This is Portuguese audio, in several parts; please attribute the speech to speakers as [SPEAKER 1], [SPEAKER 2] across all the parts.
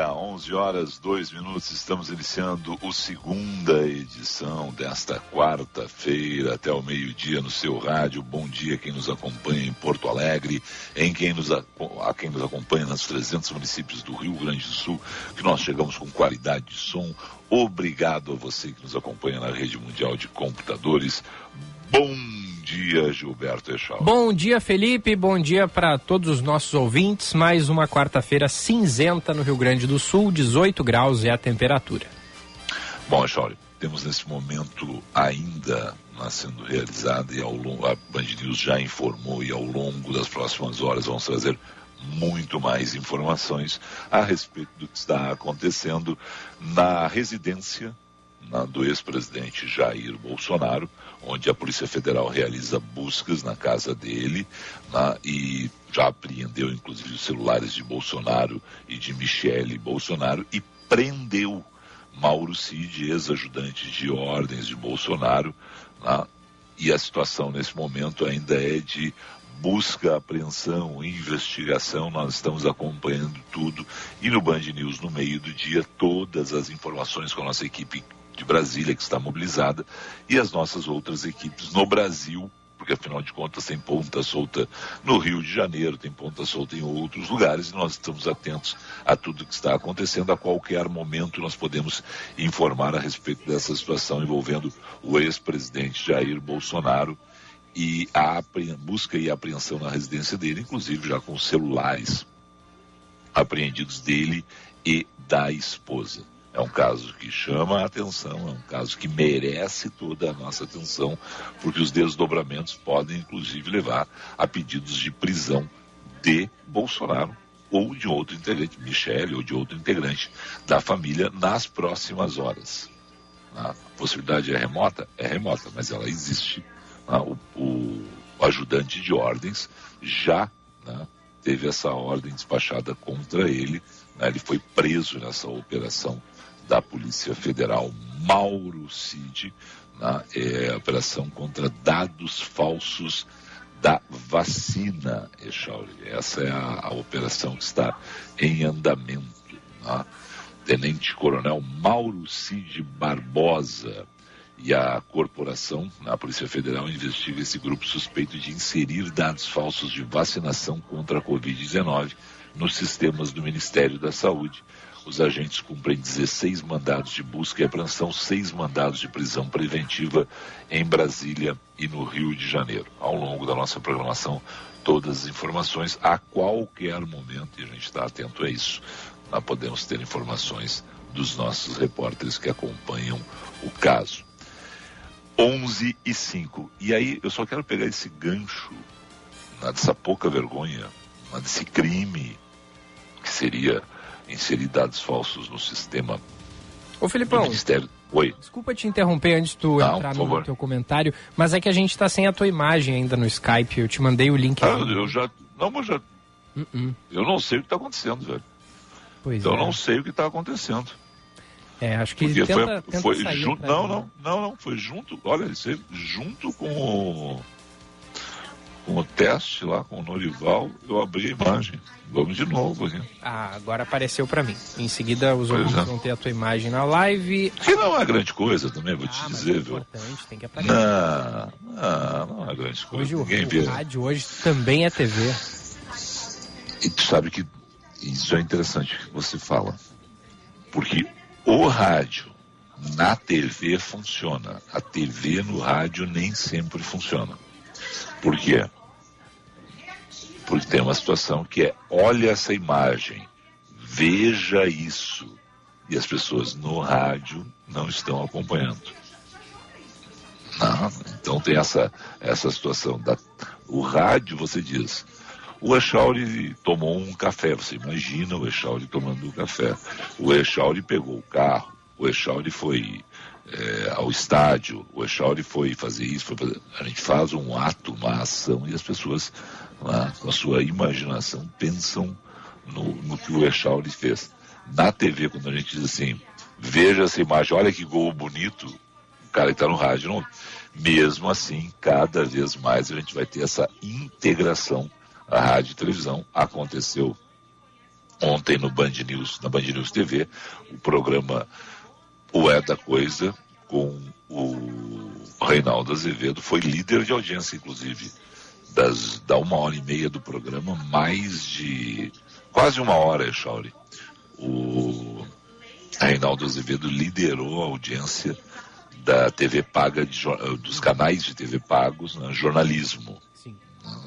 [SPEAKER 1] Dia, 11 horas 2 minutos. Estamos iniciando o segunda edição desta quarta-feira até o meio-dia no seu rádio. Bom dia quem nos acompanha em Porto Alegre, em quem nos a, quem nos acompanha nos 300 municípios do Rio Grande do Sul, que nós chegamos com qualidade de som. Obrigado a você que nos acompanha na rede mundial de computadores. Bom dia, Gilberto Echal.
[SPEAKER 2] Bom dia, Felipe. Bom dia para todos os nossos ouvintes. Mais uma quarta-feira cinzenta no Rio Grande do Sul, 18 graus é a temperatura.
[SPEAKER 1] Bom, Echal, temos nesse momento ainda sendo realizada e ao longo, a Band News já informou e ao longo das próximas horas vamos trazer muito mais informações a respeito do que está acontecendo na residência na, do ex-presidente Jair Bolsonaro, onde a Polícia Federal realiza buscas na casa dele na, e já apreendeu inclusive os celulares de Bolsonaro e de Michele Bolsonaro e prendeu Mauro Cid, ex-ajudante de ordens de Bolsonaro, na, e a situação nesse momento ainda é de busca, apreensão, investigação, nós estamos acompanhando tudo. E no Band News no meio do dia todas as informações com a nossa equipe de Brasília que está mobilizada e as nossas outras equipes no Brasil, porque afinal de contas tem ponta solta no Rio de Janeiro, tem ponta solta em outros lugares e nós estamos atentos a tudo que está acontecendo. A qualquer momento nós podemos informar a respeito dessa situação envolvendo o ex-presidente Jair Bolsonaro e a busca e apreensão na residência dele, inclusive já com celulares apreendidos dele e da esposa. É um caso que chama a atenção, é um caso que merece toda a nossa atenção, porque os desdobramentos podem, inclusive, levar a pedidos de prisão de Bolsonaro ou de outro integrante, Michele, ou de outro integrante da família nas próximas horas. A possibilidade é remota? É remota, mas ela existe. O, o, ajudante de ordens já né, teve essa ordem despachada contra ele. Né, ele foi preso nessa operação da Polícia Federal, Mauro Cid, na é, operação contra dados falsos da vacina, Echauri. Essa é a, a, operação que está em andamento. Né? Tenente Coronel Mauro Cid Barbosa e a corporação, a Polícia Federal, investiga esse grupo suspeito de inserir dados falsos de vacinação contra a Covid-19 nos sistemas do Ministério da Saúde os agentes cumprem 16 mandados de busca e apreensão, seis mandados de prisão preventiva em Brasília e no Rio de Janeiro. Ao longo da nossa programação, todas as informações a qualquer momento, e a gente está atento a isso, nós podemos ter informações dos nossos repórteres que acompanham o caso. 11 e 5. E aí eu só quero pegar esse gancho, né, dessa pouca vergonha, né, desse crime que seria inserir dados falsos no sistema
[SPEAKER 2] Ô, Filipão,
[SPEAKER 1] do Ministério. Oi.
[SPEAKER 2] Desculpa te interromper antes de tu Não, entrar no teu comentário, mas é que a gente está sem a tua imagem ainda no Skype. Eu te mandei o link.
[SPEAKER 1] Ah, eu já. Não, mas já. Uh -uh. Eu não sei o que está acontecendo, velho. Pois então, é. Eu não sei o que está acontecendo.
[SPEAKER 2] É, acho que
[SPEAKER 1] Porque tenta, foi, tenta foi junto. Não, não, não, não. Foi junto. Olha, junto com o com o teste lá com o Norival, eu abri a imagem. Vamos de novo aqui.
[SPEAKER 2] Ah, agora apareceu para mim. Em seguida, os ouvintes é. vão ter a tua imagem na live.
[SPEAKER 1] Que não é grande coisa também, vou ah, te dizer, é viu?
[SPEAKER 2] Tem que aparecer.
[SPEAKER 1] Não, não, não é grande coisa.
[SPEAKER 2] Hoje Ninguém o, vê. rádio hoje também é TV.
[SPEAKER 1] E tu sabe que isso é interessante que você fala. Porque o rádio na TV funciona. A TV no rádio nem sempre funciona. Por quê? Porque tem uma situação que é: olha essa imagem, veja isso. E as pessoas no rádio não estão acompanhando. Não, então tem essa, essa situação. Da, o rádio, você diz, o Echauri tomou um café, você imagina o Echauri tomando um café. O Echauri pegou o carro, o Echauri foi é, ao estádio, o Echauri foi fazer isso, foi fazer... a gente faz um ato, uma ação e as pessoas, com a sua imaginação, pensam no, no que o Echauri fez. Na TV, quando a gente diz assim, veja essa imagem, olha que gol bonito, o cara que está no rádio não. Mesmo assim, cada vez mais a gente vai ter essa integração a rádio e televisão. Aconteceu ontem no Band News, na Band News TV, o programa O É da Coisa, com o Reinaldo Azevedo, foi líder de audiência, inclusive, das, da uma hora e meia do programa, mais de quase uma hora, Echauri. O Reinaldo Azevedo liderou a audiência da TV paga, de, dos canais de TV pagos, né, jornalismo. Sim.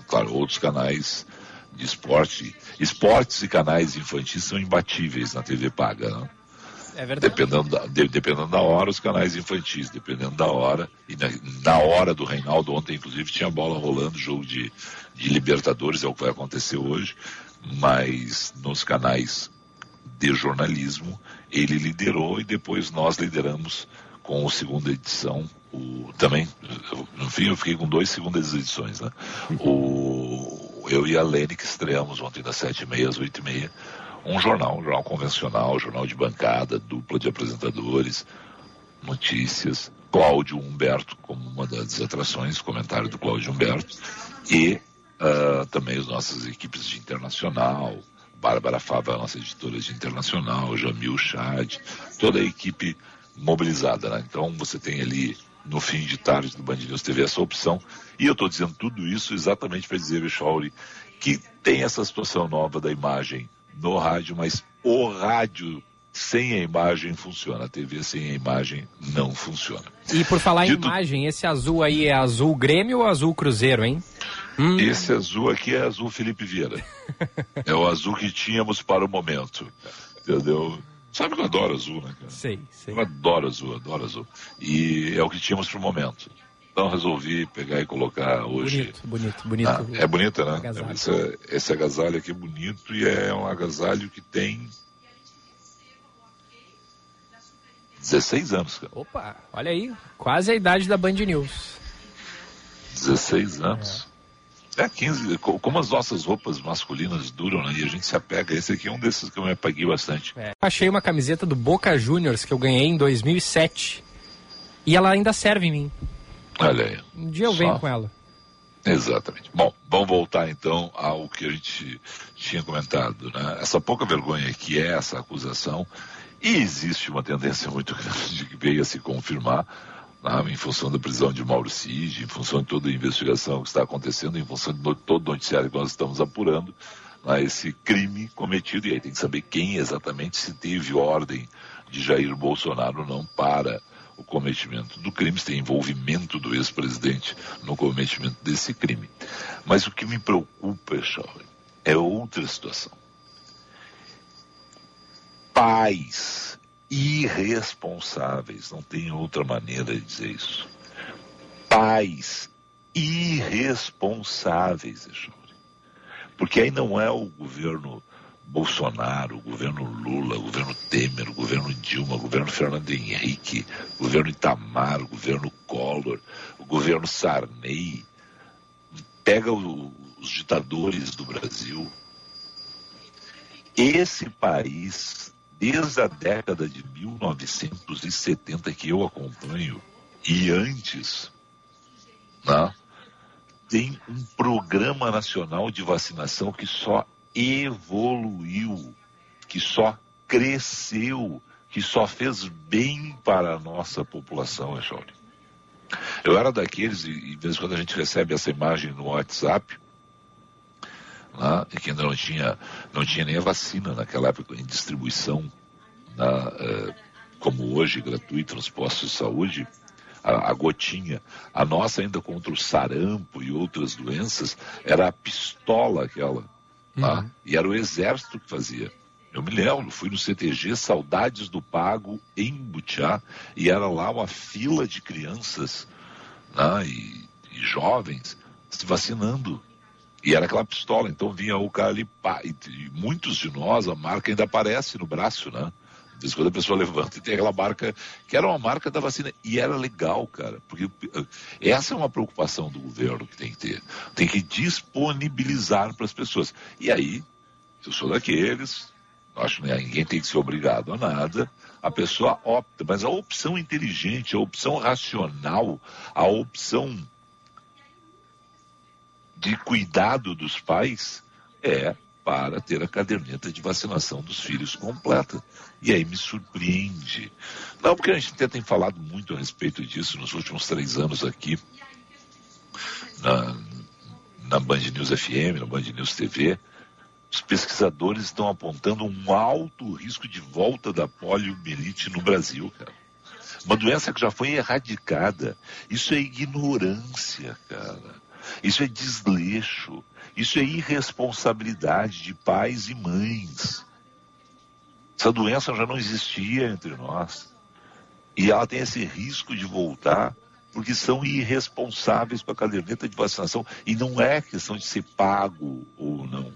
[SPEAKER 1] Claro, outros canais de esporte. Esportes e canais infantis são imbatíveis na TV paga, né? É verdade. Dependendo da, de, dependendo da hora, os canais infantis, dependendo da hora. E na, na, hora do Reinaldo, ontem, inclusive, tinha bola rolando, jogo de, de Libertadores, é o que vai acontecer hoje. Mas nos canais de jornalismo, ele liderou e depois nós lideramos com a segunda edição. O, também, no fim, eu fiquei com dois segundas edições, né? O, eu e a Lene que estreamos ontem das sete e meia às oito e meia um jornal, um jornal convencional, jornal de bancada, dupla de apresentadores, notícias, Cláudio Humberto como uma das atrações, comentário do Cláudio Humberto, e uh, também as nossas equipes de internacional, Bárbara Fava, nossa editora de internacional, Jamil Chad, toda a equipe mobilizada. Né? Então você tem ali no fim de tarde do Band News TV essa opção. E eu estou dizendo tudo isso exatamente para dizer, Bichauri, que tem essa situação nova da imagem no rádio, mas o rádio sem a imagem funciona, a TV sem a imagem não funciona.
[SPEAKER 2] E por falar Dito... em imagem, esse azul aí é azul Grêmio ou azul Cruzeiro, hein?
[SPEAKER 1] Hum. Esse azul aqui é azul Felipe Vieira. é o azul que tínhamos para o momento. Entendeu? Sabe que eu adoro azul, né, cara?
[SPEAKER 2] Sei, sei.
[SPEAKER 1] Eu adoro azul, adoro azul. E é o que tínhamos para o momento. Então resolvi pegar e colocar hoje.
[SPEAKER 2] Bonito, bonito, bonito. Ah,
[SPEAKER 1] é bonita, né? Esse, esse agasalho aqui é bonito e é um agasalho que tem 16 anos, cara.
[SPEAKER 2] Opa, olha aí, quase a idade da Band News.
[SPEAKER 1] 16 anos. É, é 15, como as nossas roupas masculinas duram, né? E a gente se apega. Esse aqui é um desses que eu me apaguei bastante. É.
[SPEAKER 2] Achei uma camiseta do Boca Juniors que eu ganhei em 2007. E ela ainda serve em mim.
[SPEAKER 1] Olha aí.
[SPEAKER 2] Um dia eu venho com ela.
[SPEAKER 1] Exatamente. Bom, vamos voltar então ao que a gente tinha comentado, né? Essa pouca vergonha que é essa acusação, e existe uma tendência muito grande que veio a se confirmar, né? em função da prisão de Mauro Cid, em função de toda a investigação que está acontecendo, em função de todo o noticiário que nós estamos apurando, né? esse crime cometido, e aí tem que saber quem exatamente se teve ordem de Jair Bolsonaro ou não para o cometimento do crime, se tem envolvimento do ex-presidente no cometimento desse crime. Mas o que me preocupa, Charles, é outra situação. Pais irresponsáveis, não tem outra maneira de dizer isso. Pais irresponsáveis, Charles. Porque aí não é o governo Bolsonaro, governo Lula, governo Temer, governo Dilma, governo Fernando Henrique, governo Itamar, governo Collor, governo Sarney, pega o, os ditadores do Brasil. Esse país, desde a década de 1970 que eu acompanho, e antes, né, tem um programa nacional de vacinação que só evoluiu, que só cresceu, que só fez bem para a nossa população, Echauri. Eu era daqueles, e de vez em quando a gente recebe essa imagem no WhatsApp, né, que ainda não tinha, não tinha nem a vacina naquela época em distribuição, né, é, como hoje, gratuita nos postos de saúde, a, a, gotinha. A nossa ainda contra o sarampo e outras doenças era a pistola aquela Tá? Uhum. E era o exército que fazia. Eu me lembro, fui no CTG Saudades do Pago, em Butiá, e era lá uma fila de crianças né, e, e jovens se vacinando. E era aquela pistola, então vinha o cara ali, pá, e, e muitos de nós, a marca ainda aparece no braço, né? Vez quando a pessoa levanta e tem aquela marca, que era uma marca da vacina. E era legal, cara, porque eh, essa é uma preocupação do governo que tem que ter. Tem que disponibilizar para as pessoas. E aí, Eu sou daqueles, acho que ninguém tem que ser obrigado a nada. A pessoa opta, mas a opção inteligente, a opção racional, a opção de cuidado dos pais é para ter a caderneta de vacinação dos filhos completa. E aí me surpreende. Não, porque a gente até tem falado muito a respeito disso nos últimos três anos aqui, na, na Band News FM, na Band News TV. Os pesquisadores estão apontando um alto risco de volta da poliomielite no Brasil, cara. Uma doença que já foi erradicada. Isso é ignorância, cara. Isso é desleixo. Isso é irresponsabilidade de pais e mães. Essa doença já não existia entre nós. E ela tem esse risco de voltar porque são irresponsáveis com a caderneta de vacinação. E não é questão de ser pago ou não.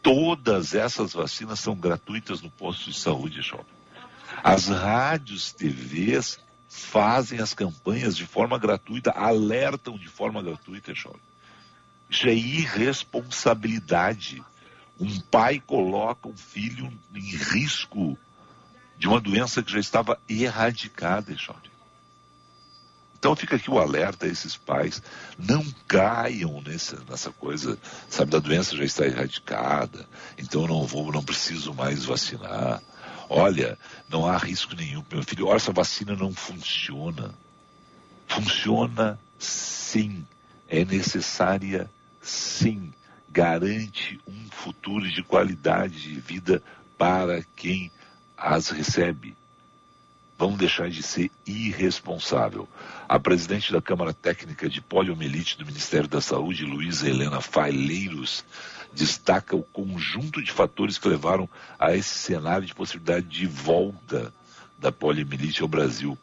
[SPEAKER 1] Todas essas vacinas são gratuitas no posto de saúde, Jovem. As rádios, TVs fazem as campanhas de forma gratuita, alertam de forma gratuita, Jovem. Isso é irresponsabilidade. Um pai coloca um filho em risco de uma doença que já estava erradicada, Jorge. Então fica aqui o alerta a esses pais, não caiam nessa, nessa coisa, sabe, da doença já está erradicada, então não vou, não preciso mais vacinar. Olha, não há risco nenhum. Meu filho, olha, essa vacina não funciona. Funciona sim. É necessária sim, garante um futuro de qualidade de vida para quem as recebe. Vamos deixar de ser irresponsável. A presidente da Câmara Técnica de Poliomielite do Ministério da Saúde, Luísa Helena Faileiros, destaca o conjunto de fatores que levaram a esse cenário de possibilidade de volta da poliomielite ao Brasil.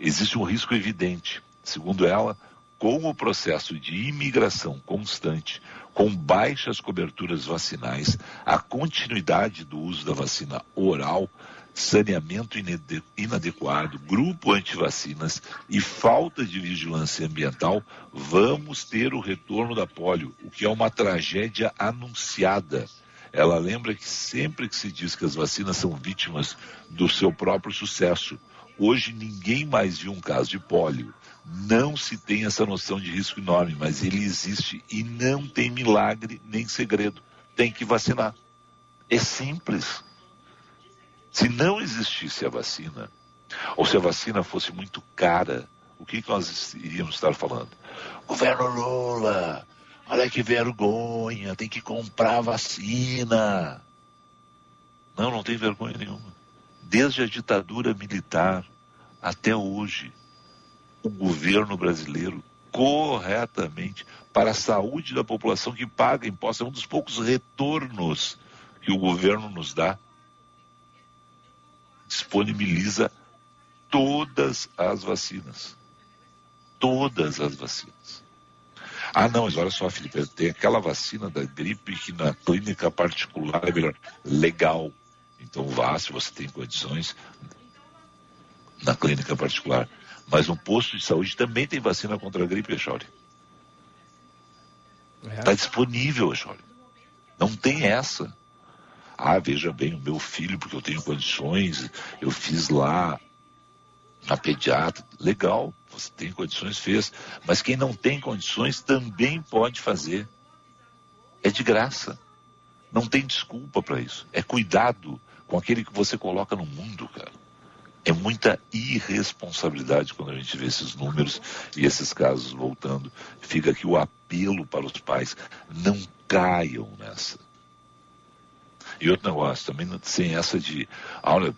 [SPEAKER 1] Existe um risco evidente. Segundo ela, com o processo de imigração constante, com baixas coberturas vacinais, a continuidade do uso da vacina oral, saneamento inadequado, grupo antivacinas e falta de vigilância ambiental, vamos ter o retorno da polio, o que é uma tragédia anunciada. Ela lembra que sempre que se diz que as vacinas são vítimas do seu próprio sucesso, hoje ninguém mais viu um caso de polio não se tem essa noção de risco enorme, mas ele existe e não tem milagre nem segredo. Tem que vacinar. É simples. Se não existisse a vacina, ou se a vacina fosse muito cara, o que, que nós iríamos estar falando? Governo Lula, olha que vergonha, tem que comprar vacina. Não, não tem vergonha nenhuma. Desde a ditadura militar até hoje, o governo brasileiro corretamente para a saúde da população que paga impostos. É um dos poucos retornos que o governo nos dá. Disponibiliza todas as vacinas. Todas as vacinas. Ah, não, mas olha só, Felipe, tem aquela vacina da gripe que na clínica particular é melhor. Legal. Então vá, se você tem condições, na clínica particular. Mas um posto de saúde também tem vacina contra a gripe, Echauri. Está é. disponível, Echauri. Não tem essa. Ah, veja bem, o meu filho, porque eu tenho condições, eu fiz lá na pediatra. Legal, você tem condições, fez. Mas quem não tem condições também pode fazer. É de graça. Não tem desculpa para isso. É cuidado com aquele que você coloca no mundo, cara. É muita irresponsabilidade quando a gente vê esses números e esses casos voltando. Fica aqui o apelo para os pais: não caiam nessa. E outro negócio, também sem essa de. Olha,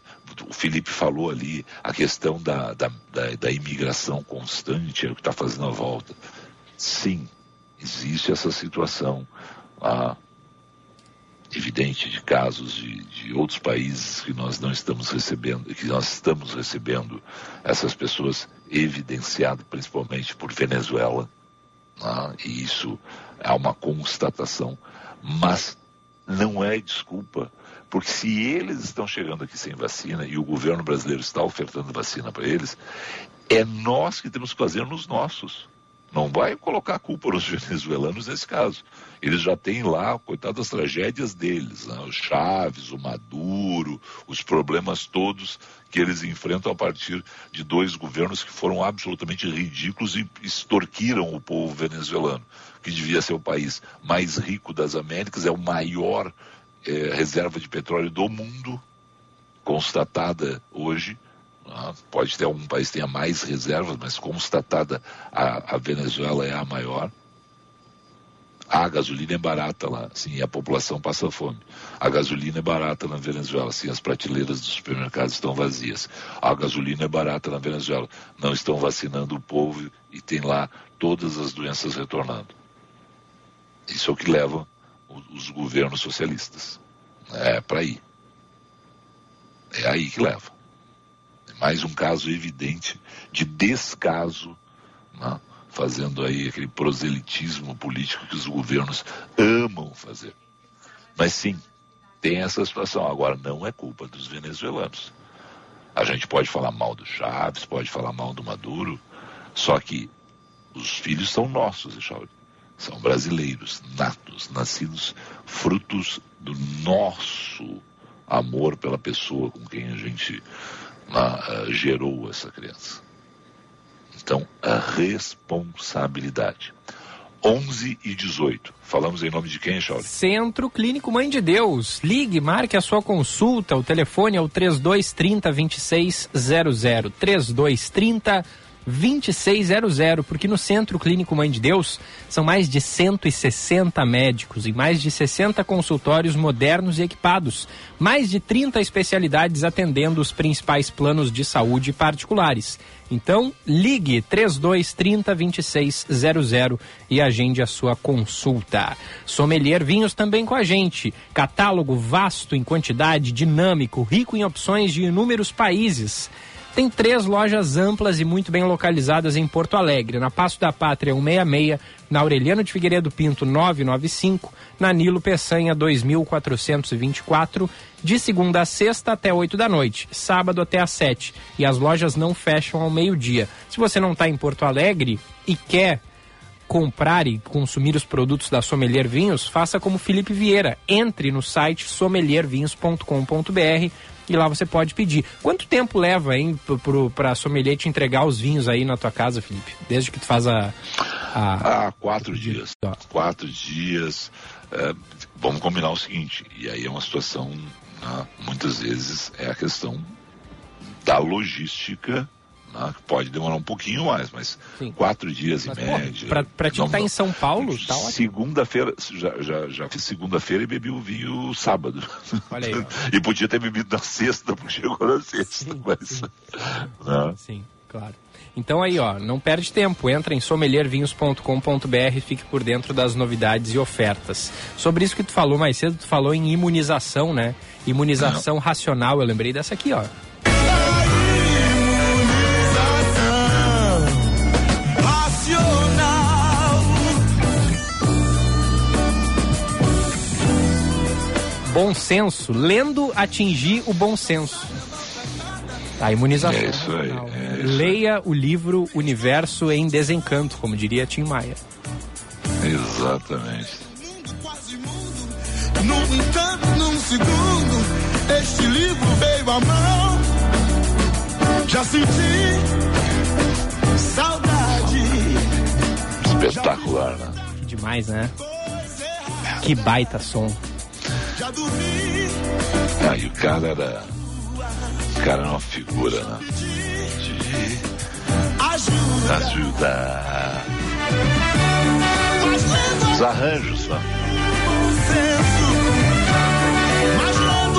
[SPEAKER 1] o Felipe falou ali, a questão da, da, da, da imigração constante é o que está fazendo a volta. Sim, existe essa situação. Ah, evidente de casos de, de outros países que nós não estamos recebendo, que nós estamos recebendo essas pessoas evidenciado principalmente por Venezuela, né? e isso é uma constatação, mas não é desculpa, porque se eles estão chegando aqui sem vacina e o governo brasileiro está ofertando vacina para eles, é nós que temos que fazer nos nossos. Não vai colocar a culpa nos venezuelanos nesse caso. Eles já têm lá, coitadas, as tragédias deles, né? o Chaves, o Maduro, os problemas todos que eles enfrentam a partir de dois governos que foram absolutamente ridículos e extorquiram o povo venezuelano, que devia ser o país mais rico das Américas, é o maior é, reserva de petróleo do mundo, constatada hoje, pode ter algum país que tenha mais reservas, mas constatada a, a Venezuela é a maior. A gasolina é barata lá, sim, a população passa fome. A gasolina é barata na Venezuela, sim, as prateleiras dos supermercados estão vazias. A gasolina é barata na Venezuela, não estão vacinando o povo e tem lá todas as doenças retornando. Isso é o que leva os governos socialistas. É para aí. É aí que leva mais um caso evidente de descaso, né? fazendo aí aquele proselitismo político que os governos amam fazer. Mas sim, tem essa situação. Agora, não é culpa dos venezuelanos. A gente pode falar mal do Chaves, pode falar mal do Maduro, só que os filhos são nossos, Echauri. São brasileiros, natos, nascidos frutos do nosso amor pela pessoa com quem a gente uh, gerou essa criança. Então, a responsabilidade. 11 e 18. Falamos em nome de quem, Charles?
[SPEAKER 2] Centro Clínico Mãe de Deus. Ligue, marque a sua consulta. O telefone é o 3230 2600. 3230 2600, porque no Centro Clínico Mãe de Deus são mais de 160 médicos e mais de 60 consultórios modernos e equipados, mais de 30 especialidades atendendo os principais planos de saúde particulares. Então, ligue 3230 2600 e agende a sua consulta. Sommelier Vinhos também com a gente. Catálogo vasto em quantidade, dinâmico, rico em opções de inúmeros países. Tem três lojas amplas e muito bem localizadas em Porto Alegre, na Passo da Pátria 166, na Aureliano de Figueiredo Pinto 995, na Nilo Peçanha 2424, de segunda a sexta até 8 da noite, sábado até às 7. E as lojas não fecham ao meio-dia. Se você não está em Porto Alegre e quer comprar e consumir os produtos da Sommelier Vinhos, faça como Felipe Vieira. Entre no site sommeliervinhos.com.br e lá você pode pedir. Quanto tempo leva, hein, para a sommelier te entregar os vinhos aí na tua casa, Felipe? Desde que tu faz a...
[SPEAKER 1] a... Ah, quatro dias. Quatro dias. É, vamos combinar o seguinte, e aí é uma situação, né, muitas vezes, é a questão da logística né, pode demorar um pouquinho mais, mas Sim. quatro dias mas, em média.
[SPEAKER 2] Para ti estar tá em São Paulo, tá
[SPEAKER 1] Segunda-feira, já, já, já fiz segunda-feira e bebi o vinho sábado. Olha aí. e podia ter bebido na sexta, porque chegou na sexta. Sim, mas, sim.
[SPEAKER 2] Né? sim claro. Então aí, ó, não perde tempo, entra em sommeliervinhos.com.br e fique por dentro das novidades e ofertas. Sobre isso que tu falou mais cedo, tu falou em imunização, né? Imunização não. racional, eu lembrei dessa aqui, ó. Bom senso, lendo atingir o bom senso. A imunização.
[SPEAKER 1] É isso aí. É isso
[SPEAKER 2] Leia o livro Universo em Desencanto, como diria Tim Maia.
[SPEAKER 1] Exatamente.
[SPEAKER 3] Num instante, num segundo, este livro veio à mão. Já senti saudade.
[SPEAKER 1] Espetacular, né?
[SPEAKER 2] Que demais, né? Que baita som.
[SPEAKER 1] Aí ah, o cara era. O cara era uma figura, né? De ajudar. Os arranjos, né?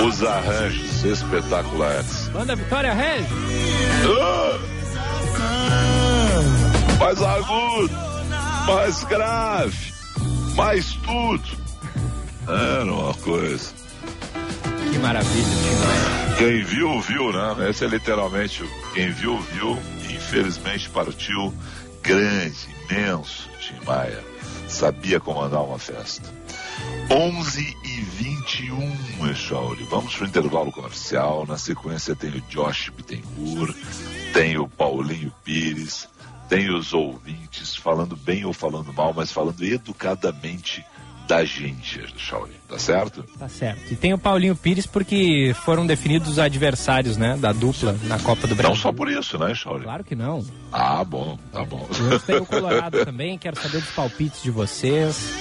[SPEAKER 1] Os arranjos espetaculares.
[SPEAKER 2] Banda Vitória Regis.
[SPEAKER 1] Ah! Mais agudo, mais grave, mais tudo. Era uma coisa.
[SPEAKER 2] Que maravilha,
[SPEAKER 1] Quem viu, viu, né? Esse é literalmente quem viu, viu. Infelizmente partiu grande, imenso Tim Maia. Sabia comandar uma festa. 11 e 21, Echauri. Vamos para o intervalo comercial. Na sequência tem o Josh Bittencourt, tem o Paulinho Pires, tem os ouvintes falando bem ou falando mal, mas falando educadamente da gente, Shaolin, tá certo?
[SPEAKER 2] Tá certo. E tem o Paulinho Pires porque foram definidos os adversários, né, da dupla na Copa do Brasil.
[SPEAKER 1] Não só por isso, né, Shaolin?
[SPEAKER 2] Claro que não.
[SPEAKER 1] Ah, bom, tá bom.
[SPEAKER 2] Hoje tem o Colorado também, quero saber dos palpites de vocês.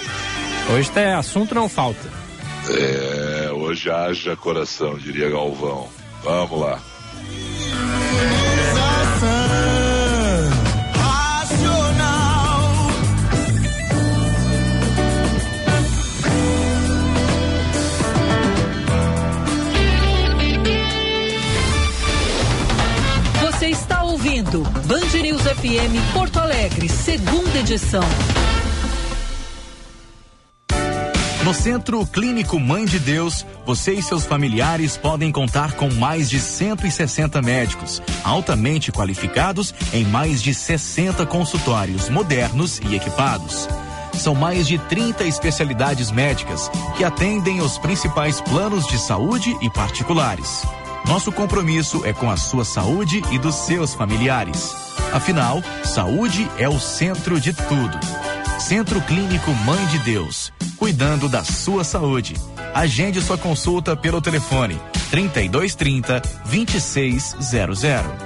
[SPEAKER 2] Hoje tem assunto não falta.
[SPEAKER 1] É, hoje haja coração, diria Galvão. Vamos lá.
[SPEAKER 4] FM Porto Alegre, segunda edição.
[SPEAKER 5] No Centro Clínico Mãe de Deus, você e seus familiares podem contar com mais de 160 médicos, altamente qualificados em mais de 60 consultórios modernos e equipados. São mais de 30 especialidades médicas que atendem os principais planos de saúde e particulares. Nosso compromisso é com a sua saúde e dos seus familiares. Afinal, saúde é o centro de tudo. Centro Clínico Mãe de Deus, cuidando da sua saúde. Agende sua consulta pelo telefone 3230 2600.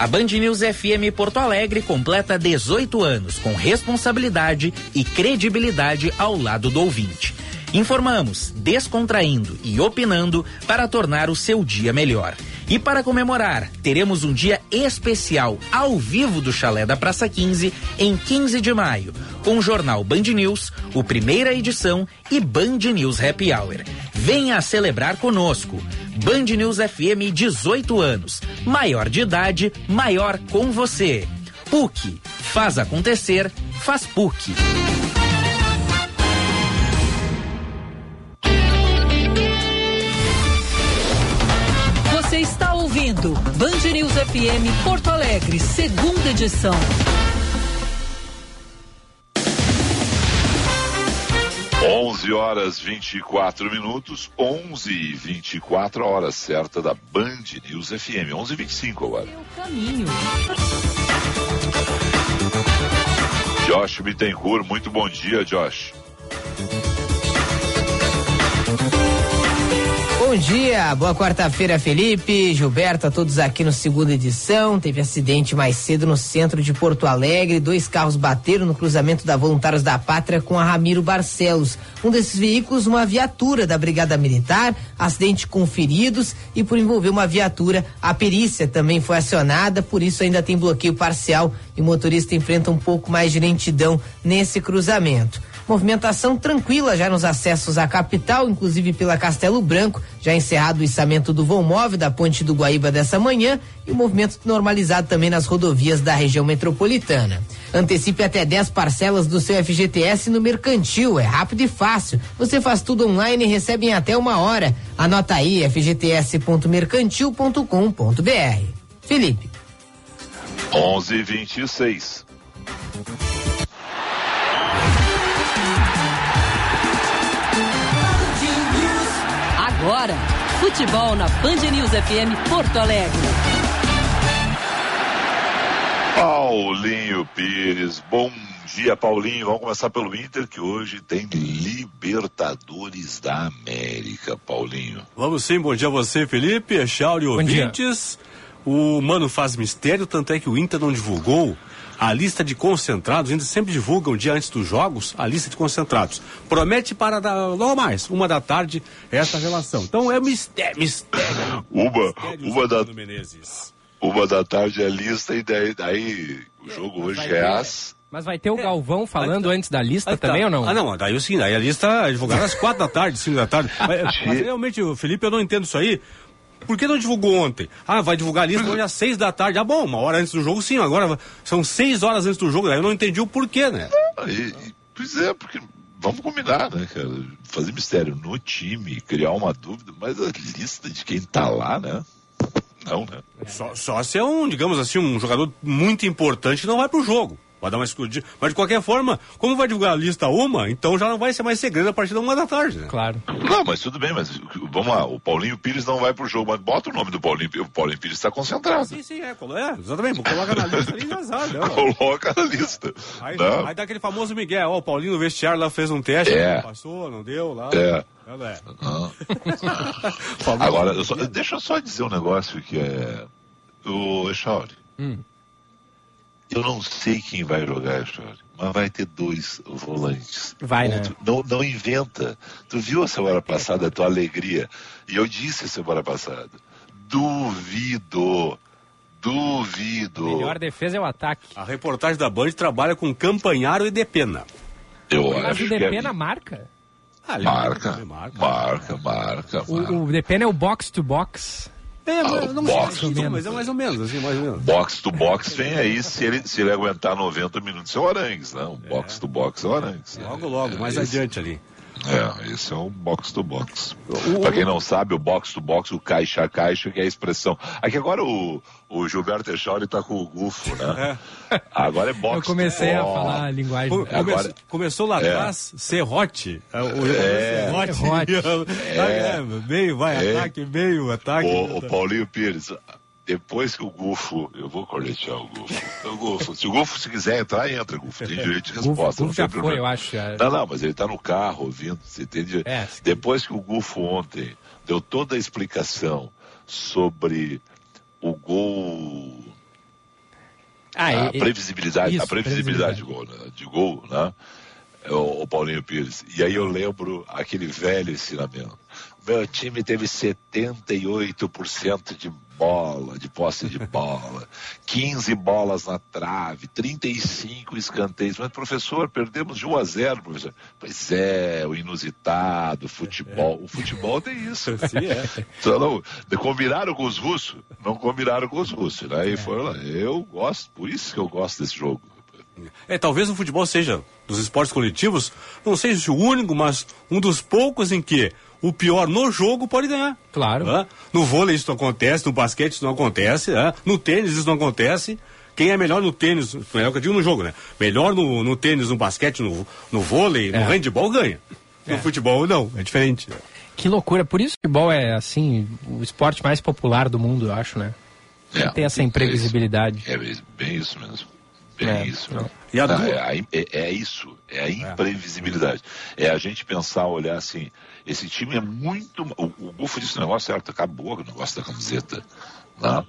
[SPEAKER 6] A Band News FM Porto Alegre completa 18 anos com responsabilidade e credibilidade ao lado do ouvinte. Informamos, descontraindo e opinando para tornar o seu dia melhor. E para comemorar, teremos um dia especial ao vivo do Chalé da Praça 15 em 15 de maio, com o jornal Band News, o primeira edição e Band News Happy Hour. Venha celebrar conosco. Band News FM 18 anos. Maior de idade, maior com você. PUC. Faz acontecer, faz PUC.
[SPEAKER 4] Você está ouvindo Band News FM Porto Alegre, segunda edição.
[SPEAKER 1] Onze horas 24 minutos, 11 e 24 horas certa da Band News FM. 11 e 25 agora.
[SPEAKER 4] Caminho.
[SPEAKER 1] Josh Bittencourt, muito bom dia, Josh.
[SPEAKER 7] Bom dia, boa quarta-feira, Felipe, Gilberto, a todos aqui no segunda edição. Teve acidente mais cedo no centro de Porto Alegre. Dois carros bateram no cruzamento da Voluntários da Pátria com a Ramiro Barcelos. Um desses veículos, uma viatura da Brigada Militar, acidente com feridos e por envolver uma viatura, a perícia também foi acionada, por isso ainda tem bloqueio parcial e o motorista enfrenta um pouco mais de lentidão nesse cruzamento. Movimentação tranquila já nos acessos à capital, inclusive pela Castelo Branco, já encerrado o içamento do voo móvel da Ponte do Guaíba dessa manhã e o movimento normalizado também nas rodovias da região metropolitana. Antecipe até 10 parcelas do seu FGTS no Mercantil, é rápido e fácil. Você faz tudo online e recebe em até uma hora. Anota aí fgts.mercantil.com.br. Felipe.
[SPEAKER 1] 11 e 26.
[SPEAKER 4] Agora, futebol na Band News FM Porto Alegre.
[SPEAKER 1] Paulinho Pires, bom dia, Paulinho. Vamos começar pelo Inter, que hoje tem Libertadores da América, Paulinho.
[SPEAKER 8] Vamos sim, bom dia a você, Felipe, Echauri, ouvintes. O Mano faz mistério, tanto é que o Inter não divulgou a lista de concentrados, ainda sempre divulgam um dia antes dos jogos a lista de concentrados. Promete para dar logo mais, uma da tarde, essa relação. Então é mistério, mistério.
[SPEAKER 1] Uma,
[SPEAKER 8] mistério
[SPEAKER 1] uma da,
[SPEAKER 8] Menezes.
[SPEAKER 1] uma da tarde é lista e daí, daí o jogo hoje
[SPEAKER 2] vai
[SPEAKER 1] é
[SPEAKER 2] ter-
[SPEAKER 1] às.
[SPEAKER 2] Mas vai ter o Galvão falando antes da lista
[SPEAKER 8] tá.
[SPEAKER 2] também ou não?
[SPEAKER 8] Ah, não, daí sim, daí a lista é divulgada às quatro da tarde, cinco da tarde. Mas, mas realmente, o Felipe, eu não entendo isso aí. Por que não divulgou ontem? Ah, vai divulgar a lista hoje às seis da tarde. Ah, bom, uma hora antes do jogo, sim. Agora são seis horas antes do jogo. Aí eu não entendi o porquê, né?
[SPEAKER 1] E, e, pois é, porque vamos combinar, né, cara? Fazer mistério no time, criar uma dúvida, mas a lista de quem tá lá, né? Não, né?
[SPEAKER 8] Só, só se é um, digamos assim, um jogador muito importante não vai pro jogo. Vai dar uma escudinha. Mas de qualquer forma, como vai divulgar a lista uma, então já não vai ser mais segredo a partir da uma da tarde, né?
[SPEAKER 2] Claro.
[SPEAKER 1] Não, mas tudo bem, mas vamos lá, o Paulinho Pires não vai pro jogo, mas bota o nome do Paulinho Pires, o Paulinho Pires está concentrado.
[SPEAKER 8] Sim, sim, é, é exatamente, coloca na lista ali azar, né?
[SPEAKER 1] Coloca na lista.
[SPEAKER 8] Aí, aí dá aquele famoso Miguel, ó, o Paulinho no vestiário lá fez um teste,
[SPEAKER 1] é.
[SPEAKER 8] não passou, não deu lá.
[SPEAKER 1] É.
[SPEAKER 8] É.
[SPEAKER 1] Agora, eu só, deixa eu só dizer um negócio que é. O Echauri. Hum. Eu não sei quem vai jogar, Echauri, mas vai ter dois volantes.
[SPEAKER 2] Vai, né?
[SPEAKER 1] Não, não inventa. Tu viu a semana passada a tua alegria? E eu disse a semana passada. Duvido. Duvido.
[SPEAKER 2] A melhor defesa é o ataque.
[SPEAKER 8] A reportagem da Band trabalha com Campanharo e Depena.
[SPEAKER 1] Eu
[SPEAKER 2] Mas
[SPEAKER 1] acho
[SPEAKER 2] o
[SPEAKER 1] que
[SPEAKER 2] Depena
[SPEAKER 1] é...
[SPEAKER 2] marca.
[SPEAKER 1] Ah, marca, marca, marca, marca,
[SPEAKER 2] O, o Depena é o box to box.
[SPEAKER 8] É,
[SPEAKER 1] Ah,
[SPEAKER 8] não
[SPEAKER 1] box
[SPEAKER 8] sei,
[SPEAKER 1] to
[SPEAKER 8] mas é mais ou menos, assim, mais ou menos.
[SPEAKER 1] Box to box vem aí se ele, se ele aguentar 90 minutos é o Arangues, né? O box to box é o Arangues.
[SPEAKER 8] Logo, logo, mais
[SPEAKER 1] esse,
[SPEAKER 8] adiante ali.
[SPEAKER 1] É, esse é o box to box. Pra quem não sabe, o box to box, o caixa a caixa, que é a expressão. Aqui agora o, o Gilberto Echauri tá com o gufo, né? É. Agora é box
[SPEAKER 2] Eu comecei
[SPEAKER 1] to
[SPEAKER 2] a falar a linguagem.
[SPEAKER 8] Come,
[SPEAKER 1] Agora,
[SPEAKER 8] começou lá atrás, serrote.
[SPEAKER 1] É,
[SPEAKER 8] serrote.
[SPEAKER 1] é,
[SPEAKER 8] meio, vai,
[SPEAKER 1] é.
[SPEAKER 8] ataque, meio, ataque.
[SPEAKER 1] O, o Paulinho Pires, depois que o Gufo, eu vou cornetear o Gufo. O Gufo, se o Gufo se quiser entrar, entra, Gufo. Tem direito de resposta.
[SPEAKER 2] Gufo
[SPEAKER 1] não
[SPEAKER 2] já
[SPEAKER 1] tem problema.
[SPEAKER 2] foi, eu acho. Já.
[SPEAKER 1] Não, não, mas ele tá no carro ouvindo. Você entende?
[SPEAKER 2] É,
[SPEAKER 1] depois que o Gufo ontem deu toda a explicação sobre o gol.
[SPEAKER 2] Ah,
[SPEAKER 1] a previsibilidade,
[SPEAKER 2] isso,
[SPEAKER 1] a previsibilidade, de gol, né? de gol, né? O, o Paulinho Pires. E aí eu lembro aquele velho ensinamento. Meu time teve 78% de bola, de posse de bola, 15 bolas na trave, 35 escanteios. Mas, professor, perdemos de 1 a 0, professor. Pois é, o inusitado, o futebol. O futebol tem isso.
[SPEAKER 8] Sim, é.
[SPEAKER 1] Então, não, combinaram com os russos, não combinaram com os russos. Né? E foi lá. Eu gosto, por isso que eu gosto desse jogo.
[SPEAKER 8] É, talvez o futebol seja, dos esportes coletivos, não sei se o único, mas um dos poucos em que o pior no jogo pode ganhar.
[SPEAKER 2] Claro.
[SPEAKER 8] Né? No vôlei isso não acontece, no basquete isso não acontece, né? no tênis isso não acontece. Quem é melhor no tênis, melhor que eu digo no jogo, né? Melhor no, no tênis, no basquete, no, no vôlei,
[SPEAKER 2] É.
[SPEAKER 8] no handball ganha. No
[SPEAKER 2] É.
[SPEAKER 8] futebol não, é diferente.
[SPEAKER 2] Que loucura. Por isso que o futebol é, assim, o esporte mais popular do mundo, eu acho, né?
[SPEAKER 1] É,
[SPEAKER 2] tem essa imprevisibilidade.
[SPEAKER 1] É bem isso mesmo. Bem
[SPEAKER 2] É,
[SPEAKER 1] isso.
[SPEAKER 2] não.
[SPEAKER 8] E a
[SPEAKER 1] Não,
[SPEAKER 8] du-
[SPEAKER 1] é, é- é isso, é a imprevisibilidade. É a gente pensar, olhar assim, esse time é muito. O, o Gufo disse o negócio certo, acabou o negócio da camiseta. Né?